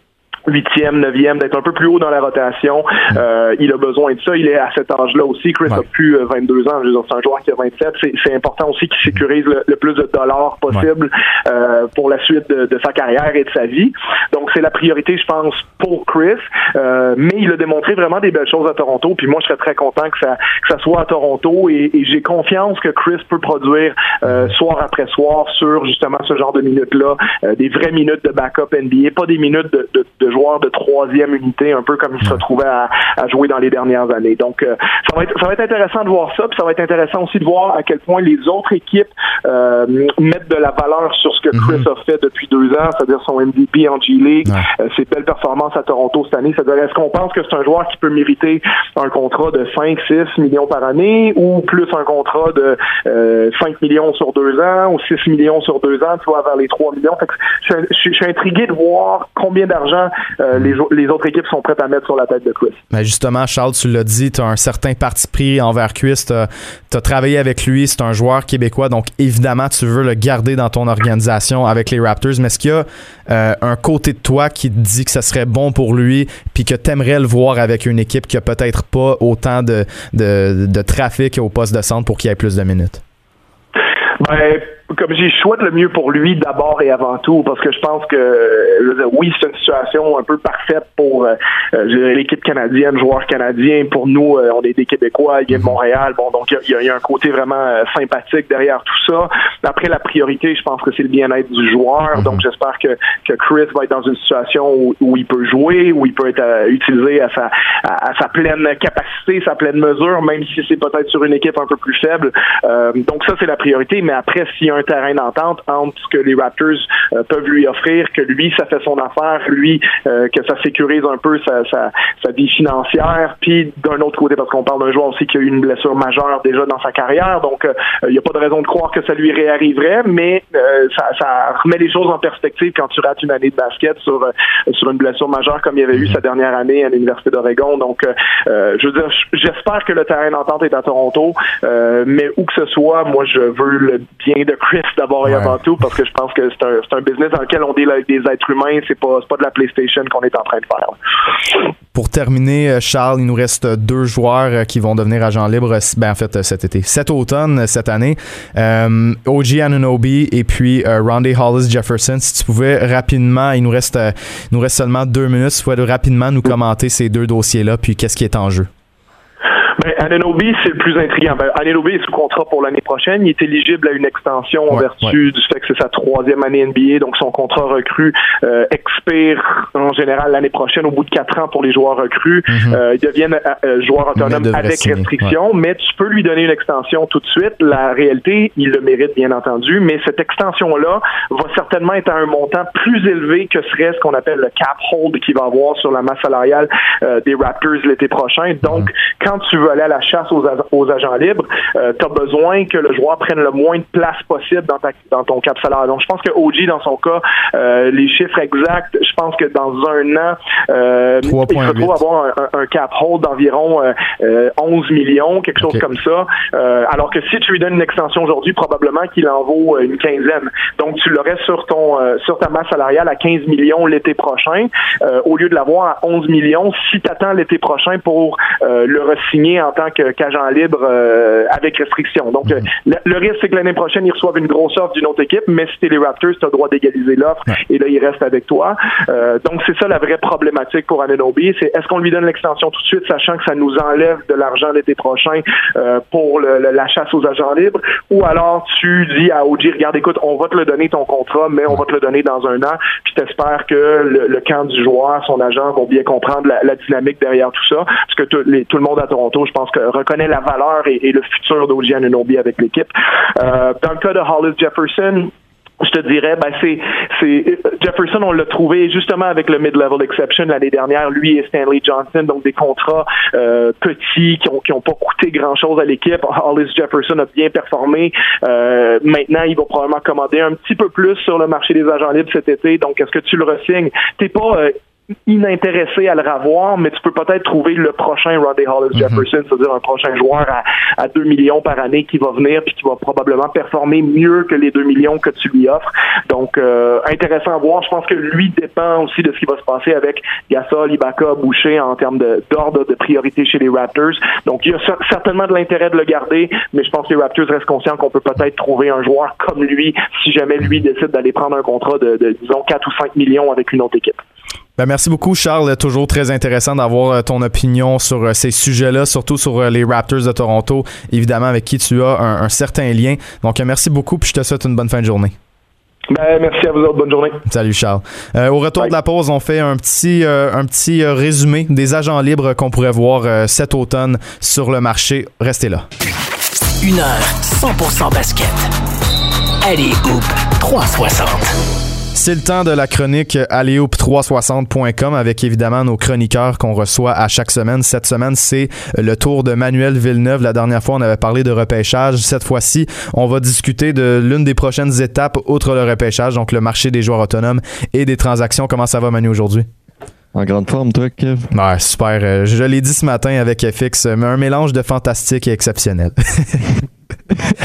huitième, neuvième, d'être un peu plus haut dans la rotation. Euh, il a besoin de ça. Il est à cet âge-là aussi. Chris a plus 22 euh, ans. C'est un joueur qui a 27. C'est important aussi qu'il sécurise le, plus de dollars possible euh, pour la suite de, de, sa carrière et de sa vie. Donc, c'est la priorité, je pense, pour Chris. Euh, mais il a démontré vraiment des belles choses à Toronto. Puis moi, je serais très content que ça, que ça soit à Toronto. Et, et j'ai confiance que Chris peut produire euh, soir après soir sur justement ce genre de minutes-là, des vraies minutes de backup NBA, pas des minutes de, de, de joueur de troisième unité, un peu comme il se retrouvait à, jouer dans les dernières années. Donc, euh, ça, va être, ça va être intéressant de voir ça, puis ça va être intéressant aussi de voir à quel point les autres équipes euh, mettent de la valeur sur ce que Chris mhm. a fait depuis deux ans, c'est-à-dire son MVP en G-League, euh, ses belles performances à Toronto cette année. C'est-à-dire, est-ce qu'on pense que c'est un joueur qui peut mériter un contrat de 5, 6 millions par année ou plus un contrat de 5 millions sur deux ans ou 6 millions sur deux ans, tu vois, vers les 3 millions? je, je suis intrigué de voir combien d'argent euh, les, autres équipes sont prêtes à mettre sur la tête de Chris. Mais ben, justement, Charles, tu l'as dit, tu as un certain parti pris envers Chris. Tu as, travaillé avec lui, c'est un joueur québécois, donc évidemment, tu veux le garder dans ton organisation avec les Raptors. Mais est-ce qu'il y a euh, un côté de toi qui te dit que ça serait bon pour lui, puis que tu aimerais le voir avec une équipe qui a peut-être pas autant de, de, de trafic au poste de centre pour qu'il y ait plus de minutes? Ben, comme j'ai souhaite le mieux pour lui d'abord et avant tout, parce que je pense que oui, c'est une situation un peu parfaite pour euh, euh l'équipe canadienne, joueurs canadiens. Pour nous, euh, on est des Québécois, il y a de Montréal. Bon, donc il y, a un côté vraiment euh, sympathique derrière tout ça. après, la priorité, je pense que c'est le bien-être du joueur. Donc, j'espère que, que Chris va être dans une situation où, où il peut jouer, où il peut être utilisé à sa, à, sa pleine capacité, sa pleine mesure, même si c'est peut-être sur une équipe un peu plus faible. donc, ça, c'est la priorité. Mais après, s'il y un terrain d'entente entre ce que les Raptors peuvent lui offrir, que lui, ça fait son affaire, lui, que ça sécurise un peu sa, sa, vie financière, puis d'un autre côté, parce qu'on parle d'un joueur aussi qui a eu une blessure majeure déjà dans sa carrière, donc euh, il n'y a pas de raison de croire que ça lui réarriverait, mais euh, ça, ça, remet les choses en perspective quand tu rates une année de basket sur euh, sur une blessure majeure comme il y avait eu sa dernière année à l'Université d'Oregon. Donc, je veux dire, j'espère que le terrain d'entente est à Toronto, mais où que ce soit, moi, je veux le bien de Chris d'abord et avant tout, parce que je pense que c'est un, un business dans lequel on deal avec des êtres humains, c'est pas, pas de la PlayStation qu'on est en train de faire. Pour terminer, Charles, il nous reste deux joueurs qui vont devenir agents libres, ben, en fait, cet été, cet automne, cette année. Euh, OG Anunobi et puis euh, Rondy Hollis Jefferson. Si tu pouvais rapidement, il nous reste, euh, nous reste seulement deux minutes, si tu pouvais rapidement nous commenter ces deux dossiers-là, puis qu'est-ce qui est en jeu? Ben, Ananobi, c'est le plus intriguant. Ben, Ananobi est sous contrat pour l'année prochaine. Il est éligible à une extension en vertu du fait que c'est sa troisième année NBA, donc son contrat recru euh, expire en général l'année prochaine au bout de quatre ans pour les joueurs recrues. Mhm. euh, ils deviennent euh, euh, joueurs autonomes avec restriction, mais tu peux lui donner une extension tout de suite. La réalité, il le mérite bien entendu, mais cette extension-là va certainement être à un montant plus élevé que serait ce qu'on appelle le cap hold qu'il va avoir sur la masse salariale des Raptors l'été prochain. Donc, mhm. quand tu veux aller à la chasse aux, aux agents libres, euh, tu as besoin que le joueur prenne le moins de place possible dans, ta, dans ton cap salaire. Donc, je pense que OG, dans son cas, euh, les chiffres exacts, je pense que dans un an, euh, il se retrouve avoir un, cap hold d'environ 11 euh, millions, quelque chose comme ça. alors que si tu lui donnes une extension aujourd'hui, probablement qu'il en vaut une quinzaine. Donc, tu l'aurais sur ton sur ta masse salariale à 15 millions l'été prochain, au lieu de l'avoir à 11 millions si tu attends l'été prochain pour le re-signer en tant qu'agent libre euh, avec restriction. Donc, euh, le, risque, c'est que l'année prochaine, ils reçoivent une grosse offre d'une autre équipe, mais si t'es les Raptors, tu as le droit d'égaliser l'offre et là, il reste avec toi. Euh, donc, c'est ça la vraie problématique pour Ananobi, c'est est-ce qu'on lui donne l'extension tout de suite, sachant que ça nous enlève de l'argent l'été prochain pour la chasse aux agents libres, ou alors tu dis à OG, regarde, écoute, on va te le donner ton contrat, mais on va te le donner dans un an, puis t'espères que le, camp du joueur, son agent vont bien comprendre la, dynamique derrière tout ça, parce que tout le monde à Toronto je pense que reconnaît la valeur et, le futur d'OG Anunobi avec l'équipe. Euh, dans le cas de Hollis Jefferson, je te dirais, ben c'est, c'est Jefferson, on l'a trouvé justement avec le mid-level exception l'année dernière, lui et Stanley Johnson, donc des contrats euh, petits qui ont qui ont pas coûté grand chose à l'équipe. Hollis Jefferson a bien performé. Euh, maintenant, il va probablement commander un petit peu plus sur le marché des agents libres cet été. Donc, est-ce que tu le resignes? T'es pas euh, inintéressé à le revoir, mais tu peux peut-être trouver le prochain Rodney Hollis mhm. Jefferson, c'est-à-dire un prochain joueur à, à 2 millions par année qui va venir puis qui va probablement performer mieux que les 2 millions que tu lui offres. Donc, euh, intéressant à voir. Je pense que lui dépend aussi de ce qui va se passer avec Gasol, Ibaka, Boucher en termes d'ordre de, priorité chez les Raptors. Donc, il y a certainement de l'intérêt de le garder, mais je pense que les Raptors restent conscients qu'on peut peut-être trouver un joueur comme lui si jamais lui décide d'aller prendre un contrat de, de, disons, 4 ou 5 millions avec une autre équipe. Ben merci beaucoup, Charles. Toujours très intéressant d'avoir euh, ton opinion sur euh, ces sujets-là, surtout sur euh, les Raptors de Toronto, évidemment, avec qui tu as un, certain lien. Donc, merci beaucoup, puis je te souhaite une bonne fin de journée. Ben, merci à vous autres. Bonne journée. Salut Charles. au retour de la pause, on fait un petit, un petit résumé des agents libres qu'on pourrait voir cet automne sur le marché. Restez là. Une heure 100% basket. Allez, Hoop 360. C'est le temps de la chronique alleoup360.com avec évidemment nos chroniqueurs qu'on reçoit à chaque semaine. Cette semaine, c'est le tour de Manuel Villeneuve. La dernière fois, on avait parlé de repêchage. Cette fois-ci, on va discuter de l'une des prochaines étapes outre le repêchage, donc le marché des joueurs autonomes et des transactions. Comment ça va, Manu, aujourd'hui? En grande forme, toi, Kev? Ouais, super. Euh, je l'ai dit ce matin avec FX, mais un mélange de fantastique et exceptionnel.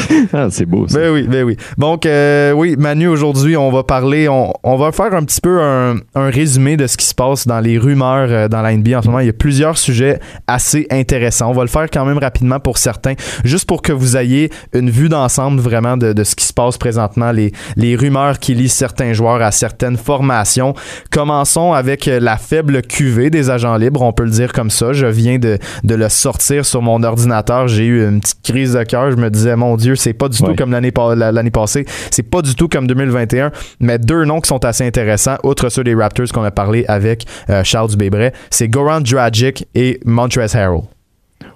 ah, c'est beau. Ça. Ben oui, ben oui. Donc, euh, oui, Manu, aujourd'hui, on va parler, on, on, va faire un petit peu un, un, résumé de ce qui se passe dans les rumeurs euh, dans la NBA en ce moment. Il y a plusieurs sujets assez intéressants. On va le faire quand même rapidement pour certains, juste pour que vous ayez une vue d'ensemble vraiment de, de, ce qui se passe présentement, les, les rumeurs qui lisent certains joueurs à certaines formations. Commençons avec la faible cuvée des agents libres, on peut le dire comme ça. Je viens de, de le sortir sur mon ordinateur. J'ai eu une petite crise de cœur. Je me disais, mon Dieu, C'est pas du tout comme l'année l'année passée. C'est pas du tout comme 2021. Mais deux noms qui sont assez intéressants, outre ceux des Raptors qu'on a parlé avec euh, Charles Dubébret, c'est Goran Dragic et Montrezl Harrell.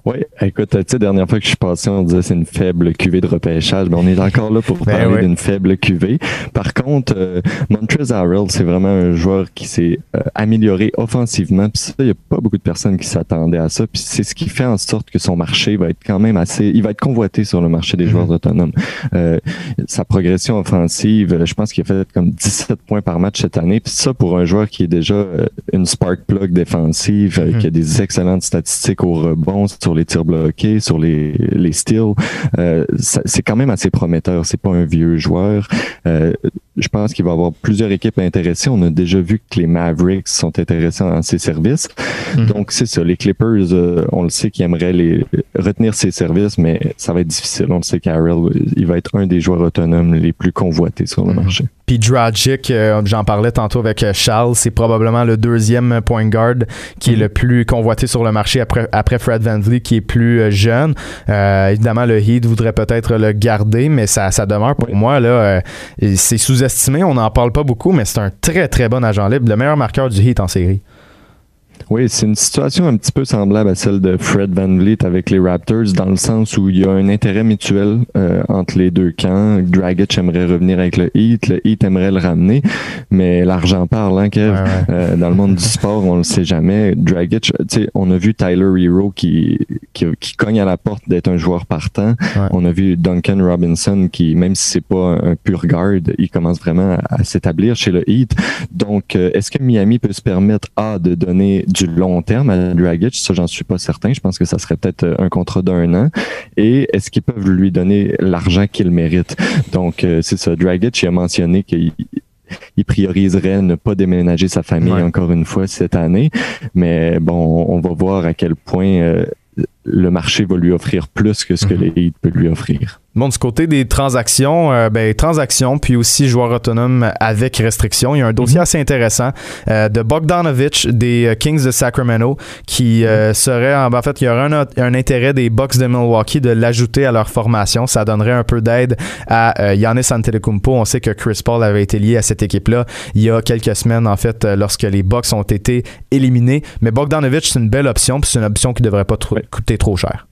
Oui, écoute, tu sais, dernière fois que je suis passé, on disait c'est une faible cuvée de repêchage, mais on est encore là pour ben parler d'une faible cuvée. Par contre, euh, Montrezl c'est vraiment un joueur qui s'est euh, amélioré offensivement. Puis ça, il n'y a pas beaucoup de personnes qui s'attendaient à ça. Puis c'est ce qui fait en sorte que son marché va être quand même assez, il va être convoité sur le marché des joueurs mhm. autonomes. Euh, sa progression offensive, je pense qu'il a fait comme 17 points par match cette année. Puis ça, pour un joueur qui est déjà euh, une spark plug défensive, mhm. qui a des excellentes statistiques au rebond, sur les tirs bloqués, sur les, les steals. Euh, c'est quand même assez prometteur. C'est pas un vieux joueur. Euh, je pense qu'il va y avoir plusieurs équipes intéressées. On a déjà vu que les Mavericks sont intéressés en ses services. Mhm. Donc, c'est ça. Les Clippers, euh, on le sait qu'ils aimeraient les, retenir ses services, mais ça va être difficile. On le sait qu'Arrell, il va être un des joueurs autonomes les plus convoités sur le mhm. marché. Puis Dragic, euh, j'en parlais tantôt avec euh, Charles, c'est probablement le deuxième point guard qui est mhm. le plus convoité sur le marché après, après Fred VanVleet qui est plus jeune. évidemment, le Heat voudrait peut-être le garder, mais ça, ça demeure pour moi, là, c'est sous On n'en parle pas beaucoup, mais c'est un très, très bon agent libre. Le meilleur marqueur du Heat en série. Oui, c'est une situation un petit peu semblable à celle de Fred Van Vliet avec les Raptors, dans le sens où il y a un intérêt mutuel euh, entre les deux camps. Dragic aimerait revenir avec le Heat, le Heat aimerait le ramener, mais l'argent parle, hein, Kev? Euh, dans le monde du sport, on le sait jamais. Dragic, tu sais, on a vu Tyler Hero qui, qui, cogne à la porte d'être un joueur partant. On a vu Duncan Robinson qui, même si c'est pas un, pur guard, il commence vraiment à, s'établir chez le Heat. Donc, euh, est-ce que Miami peut se permettre, A, de donner du long terme à Dragic, ça j'en suis pas certain. Je pense que ça serait peut-être euh, un contrat d'un an. Et est-ce qu'ils peuvent lui donner l'argent qu'il mérite? Donc euh, c'est ça. Dragic il a mentionné qu'il il prioriserait ne pas déménager sa famille encore une fois cette année. Mais bon, on va voir à quel point euh, le marché va lui offrir plus que ce que mm-hmm. les peut lui offrir. Bon, du côté des transactions, euh, ben, transactions, puis aussi joueurs autonomes avec restrictions. Il y a un dossier mhm. assez intéressant euh, de Bogdanovich des euh, Kings de Sacramento qui mhm. serait, en, fait, il y aurait un, intérêt des Bucks de Milwaukee de l'ajouter à leur formation. Ça donnerait un peu d'aide à Giannis Antetokounmpo. On sait que Chris Paul avait été lié à cette équipe-là il y a quelques semaines, en fait, lorsque les Bucks ont été éliminés. Mais Bogdanovich, c'est une belle option, puis c'est une option qui devrait pas coûter trop cher.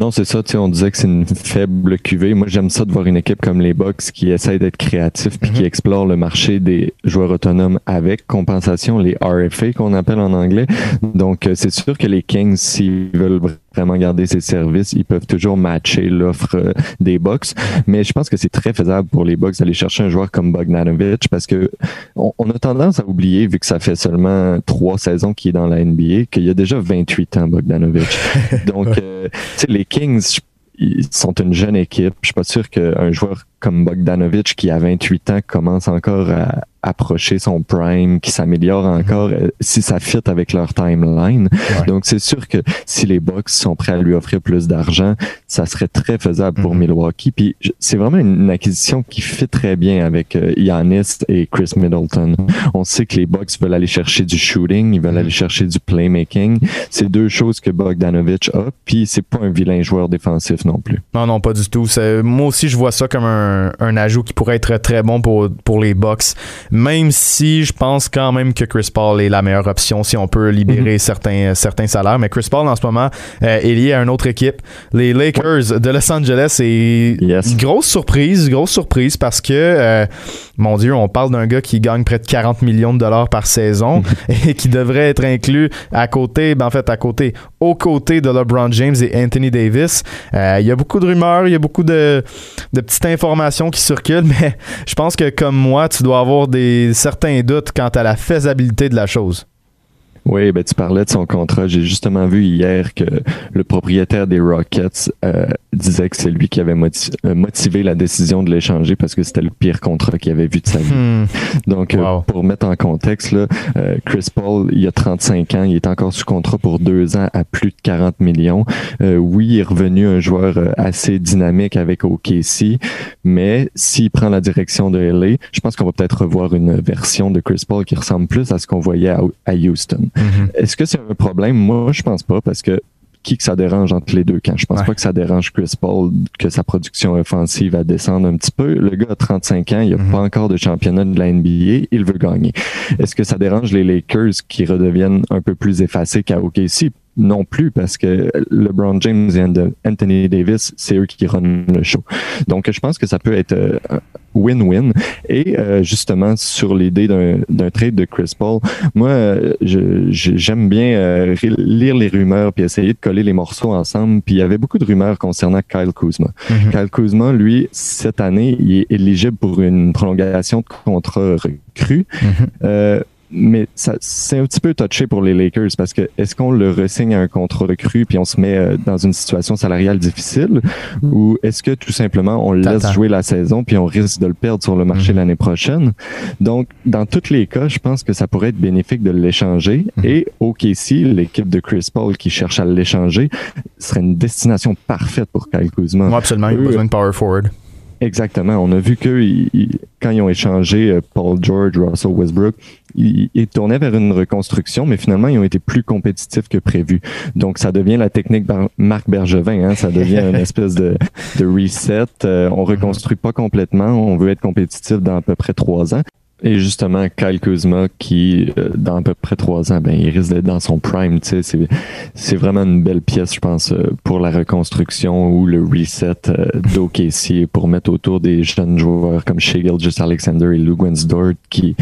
Non, c'est ça. On disait que c'est une faible cuvée. Moi, j'aime ça de voir une équipe comme les Bucks qui essaie d'être créatif puis qui mhm. explore le marché des joueurs autonomes avec compensation, les RFA qu'on appelle en anglais. Donc, euh, c'est sûr que les Kings, s'ils veulent vraiment garder ses services, ils peuvent toujours matcher l'offre euh, des Bucks. Mais je pense que c'est très faisable pour les Bucks d'aller chercher un joueur comme Bogdanovich parce que on, a tendance à oublier, vu que ça fait seulement trois saisons qu'il est dans la NBA, qu'il y a déjà 28 ans, Bogdanovich. Donc, euh, les Kings, ils sont une jeune équipe. Je suis pas sûr qu'un joueur comme Bogdanovich qui a 28 ans commence encore à approcher son prime, qui s'améliore mhm. encore euh, si ça fit avec leur timeline. Donc c'est sûr que si les Bucks sont prêts à lui offrir plus d'argent, ça serait très faisable pour mhm. Milwaukee. Puis c'est vraiment une, acquisition qui fit très bien avec euh, Giannis et Chris Middleton. On sait que les Bucks veulent aller chercher du shooting, ils veulent mhm. aller chercher du playmaking. C'est deux choses que Bogdanovich a. Puis c'est pas un vilain joueur défensif non plus. Non non pas du tout. Moi aussi je vois ça comme un un, ajout qui pourrait être très bon pour, pour les Bucks. Même si je pense quand même que Chris Paul est la meilleure option si on peut libérer mhm. certains, certains salaires. Mais Chris Paul en ce moment euh, est lié à une autre équipe, les Lakers de Los Angeles. Et grosse surprise, grosse surprise parce que, euh, mon Dieu, on parle d'un gars qui gagne près de 40 millions de dollars par saison et qui devrait être inclus à côté, ben en fait à côté, aux côtés de LeBron James et Anthony Davis. Euh, il y a beaucoup de rumeurs, il y a beaucoup de, de petites informations qui circulent, mais je pense que comme moi, tu dois avoir des certains doutes quant à la faisabilité de la chose. Oui, ben tu parlais de son contrat. J'ai justement vu hier que le propriétaire des Rockets euh, disait que c'est lui qui avait euh, motivé la décision de l'échanger parce que c'était le pire contrat qu'il avait vu de sa vie. Hmm. Donc, euh, pour mettre en contexte, là, Chris Paul, il a 35 ans, il est encore sous contrat pour deux ans à plus de 40 millions. oui, il est revenu un joueur assez dynamique avec OKC, mais s'il prend la direction de LA, je pense qu'on va peut-être revoir une version de Chris Paul qui ressemble plus à ce qu'on voyait à Houston. Mhm. Est-ce que c'est un problème? Moi, je pense pas parce que qui que ça dérange entre les deux camps? Je pense pas que ça dérange Chris Paul que sa production offensive va descendre un petit peu. Le gars a 35 ans, il a mhm. pas encore de championnat de la NBA, il veut gagner. Est-ce que ça dérange les Lakers qui redeviennent un peu plus effacés qu'à OKC? Non plus parce que LeBron James et Anthony Davis, c'est eux qui runnent le show. Donc, je pense que ça peut être euh, win-win. Et euh, justement, sur l'idée d'un trade de Chris Paul, moi, j'aime bien euh, lire les rumeurs puis essayer de coller les morceaux ensemble. Puis il y avait beaucoup de rumeurs concernant Kyle Kuzma. Mm-hmm. Kyle Kuzma, lui, cette année, il est éligible pour une prolongation de contrat recru. Mm-hmm mais ça, c'est un petit peu touché pour les Lakers parce que est-ce qu'on le ressigne à un contrat de cru puis on se met euh, dans une situation salariale difficile? Mm. ou est-ce que tout simplement on le laisse jouer la saison puis on risque de le perdre sur le marché mm. l'année prochaine? Donc, dans tous les cas, je pense que ça pourrait être bénéfique de l'échanger mm. et OKC, l'équipe de Chris Paul qui cherche à l'échanger, serait une destination parfaite pour Kyle Kuzma. absolument, il a besoin de power forward. Exactement. On a vu que quand ils ont échangé euh, Paul George, Russell Westbrook, ils, tournaient vers une reconstruction, mais finalement, ils ont été plus compétitifs que prévu. Donc, ça devient la technique Marc Bergevin. Hein, ça devient une espèce de, de reset. Euh, on reconstruit pas complètement. On veut être compétitif dans à peu près trois ans. Et justement, Kyle Kuzma, qui, euh, dans à peu près trois ans, ben, il risque d'être dans son prime. C'est, c'est vraiment une belle pièce, je pense, euh, pour la reconstruction ou le reset euh, d'OKC pour mettre autour des jeunes joueurs comme Shea Gilgis Alexander et Lou Dort, qui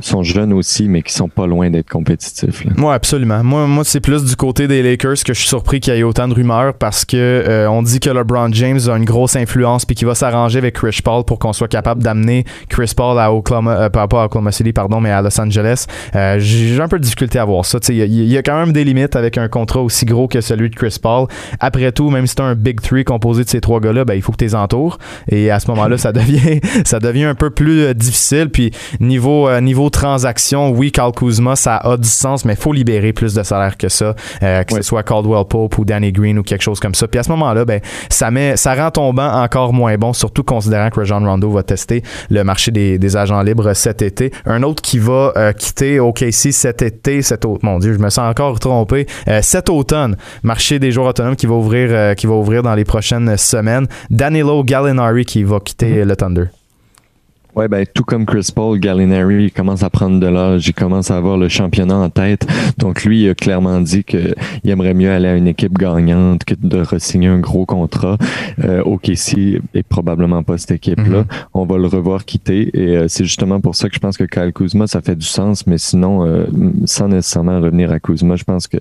sont jeunes aussi, mais qui sont pas loin d'être compétitifs. Ouais, absolument. Moi, moi c'est plus du côté des Lakers que je suis surpris qu'il y ait autant de rumeurs parce que on dit que LeBron James a une grosse influence puis qu'il va s'arranger avec Chris Paul pour qu'on soit capable d'amener Chris Paul à Oklahoma pas à Oklahoma City, pardon, mais à Los Angeles. Euh, j'ai un peu de difficulté à voir ça. Il y, a quand même des limites avec un contrat aussi gros que celui de Chris Paul. Après tout, même si tu un Big Three composé de ces trois gars-là, ben, il faut que tu les entoures. Et à ce moment-là, ça devient, ça devient un peu plus euh, difficile. Puis niveau, euh, niveau transaction, oui, Carl Kuzma, ça a du sens, mais il faut libérer plus de salaire que ça, que ce soit Caldwell Pope ou Danny Green ou quelque chose comme ça. Puis à ce moment-là, ben, ça, met, ça rend ton banc encore moins bon, surtout considérant que John Rondo va tester le marché des, des agents libres cet été. Un autre qui va euh, quitter OKC cet été, cet autre, mon Dieu, je me sens encore trompé. Euh, cet automne, marché des joueurs autonomes qui va ouvrir, euh, qui va ouvrir dans les prochaines semaines. Danilo Gallinari qui va quitter mm-hmm. le Thunder. Ouais, ben tout comme Chris Paul, Gallinari commence à prendre de l'âge, il commence à avoir le championnat en tête. Donc lui il a clairement dit qu'il aimerait mieux aller à une équipe gagnante que de re-signer un gros contrat. Euh, OKC est probablement pas cette équipe-là. Mm-hmm. On va le revoir quitter et euh, c'est justement pour ça que je pense que Kyle Kuzma ça fait du sens, mais sinon euh, sans nécessairement revenir à Kuzma, je pense que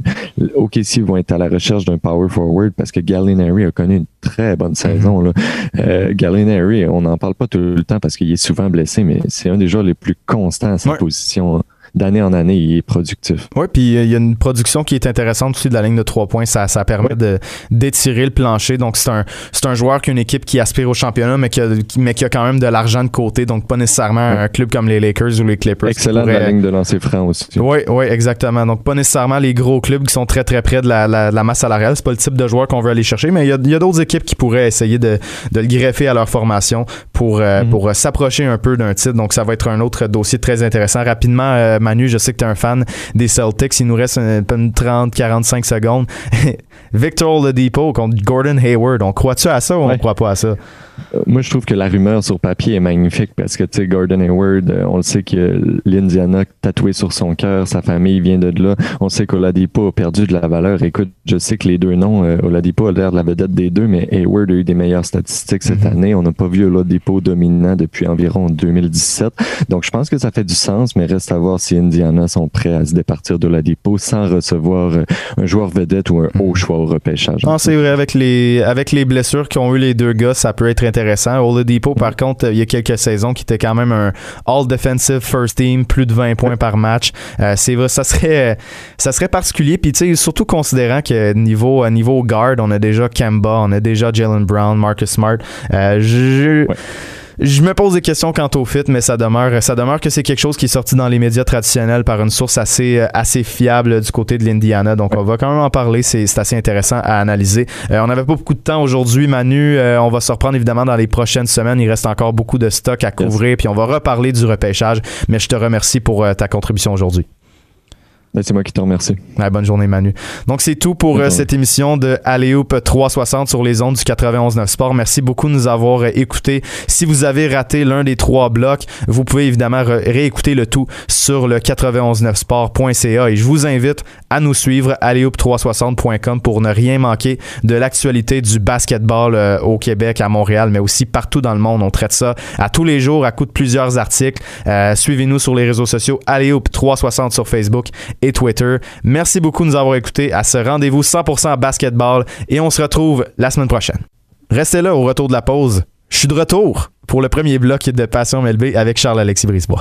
OKC vont être à la recherche d'un power forward parce que Gallinari a connu une très bonne saison. Là. Euh, Gallinari, on n'en parle pas tout le temps parce qu'il est souvent blessé, mais c'est un des joueurs les plus constants à sa position. Hein d'année en année, il est productif. Oui, puis euh, il y a une production qui est intéressante aussi de la ligne de trois points. Ça, ça permet de d'étirer le plancher. Donc, c'est un, c'est un joueur qui a une équipe qui aspire au championnat, mais qui a, mais qui a quand même de l'argent de côté. Donc, pas nécessairement un club comme les Lakers ou les Clippers. Excellent la ligne de lancer franc aussi. Oui, oui, exactement. Donc, pas nécessairement les gros clubs qui sont très, très près de la, la, masse salariale. C'est pas le type de joueur qu'on veut aller chercher, mais il y a, d'autres équipes qui pourraient essayer de, de, le greffer à leur formation pour, euh, mhm. pour euh, s'approcher un peu d'un titre. Donc, ça va être un autre dossier très intéressant. Rapidement, Manu, je sais que tu es un fan des Celtics. Il nous reste une, 30-45 secondes. Victor Oladipo contre Gordon Hayward. On croit-tu à ça ou on croit pas à ça? Euh, moi, je trouve que la rumeur sur papier est magnifique parce que, tu sais, Gordon Hayward, euh, on le sait que l'Indiana tatoué sur son cœur, sa famille vient de là. On sait qu'Oladipo a perdu de la valeur. Écoute, je sais que les deux noms, euh, Oladipo a l'air de la vedette des deux, mais Hayward a eu des meilleures statistiques cette mm-hmm. année. On n'a pas vu Oladipo dominant depuis environ 2017. Donc, je pense que ça fait du sens, mais reste à voir si Indiana sont prêts à se départir d'Oladipo sans recevoir un joueur vedette ou un haut mm-hmm. choix au repêchage. Non, c'est vrai, avec les, avec les blessures qu'ont eu les deux gars, ça peut être intéressant. Oladipo, par contre, il y a quelques saisons qui était quand même un all defensive first team, plus de 20 points par match. Euh, c'est vrai, ça serait ça serait particulier puis tu sais surtout considérant que niveau niveau guard, on a déjà Kemba, on a déjà Jalen Brown, Marcus Smart. Euh, je, je me pose des questions quant au fit, mais ça demeure, ça demeure que c'est quelque chose qui est sorti dans les médias traditionnels par une source assez, euh, assez fiable du côté de l'Indiana. Donc, on va quand même en parler. C'est, assez intéressant à analyser. Euh, on n'avait pas beaucoup de temps aujourd'hui, Manu. Euh, on va se reprendre évidemment dans les prochaines semaines. Il reste encore beaucoup de stock à couvrir, puis on va reparler du repêchage. Mais je te remercie pour ta contribution aujourd'hui. Ben, c'est moi qui te remercie. bonne journée, Manu. Donc, c'est tout pour euh, cette émission de Aléoupe 360 sur les ondes du 91.9 Sport. Merci beaucoup de nous avoir euh, écoutés. Si vous avez raté l'un des trois blocs, vous pouvez évidemment réécouter le tout sur le 919sport.ca et je vous invite à nous suivre aléoupe360.com pour ne rien manquer de l'actualité du basketball euh, au Québec, à Montréal, mais aussi partout dans le monde. On traite ça à tous les jours à coup de plusieurs articles. Suivez-nous sur les réseaux sociaux Aléoupe360 sur Facebook et Twitter. Merci beaucoup de nous avoir écoutés à ce rendez-vous 100% basketball et on se retrouve la semaine prochaine. Restez là au retour de la pause. Je suis de retour pour le premier bloc de Passion MLB avec Charles-Alexis Brisebois.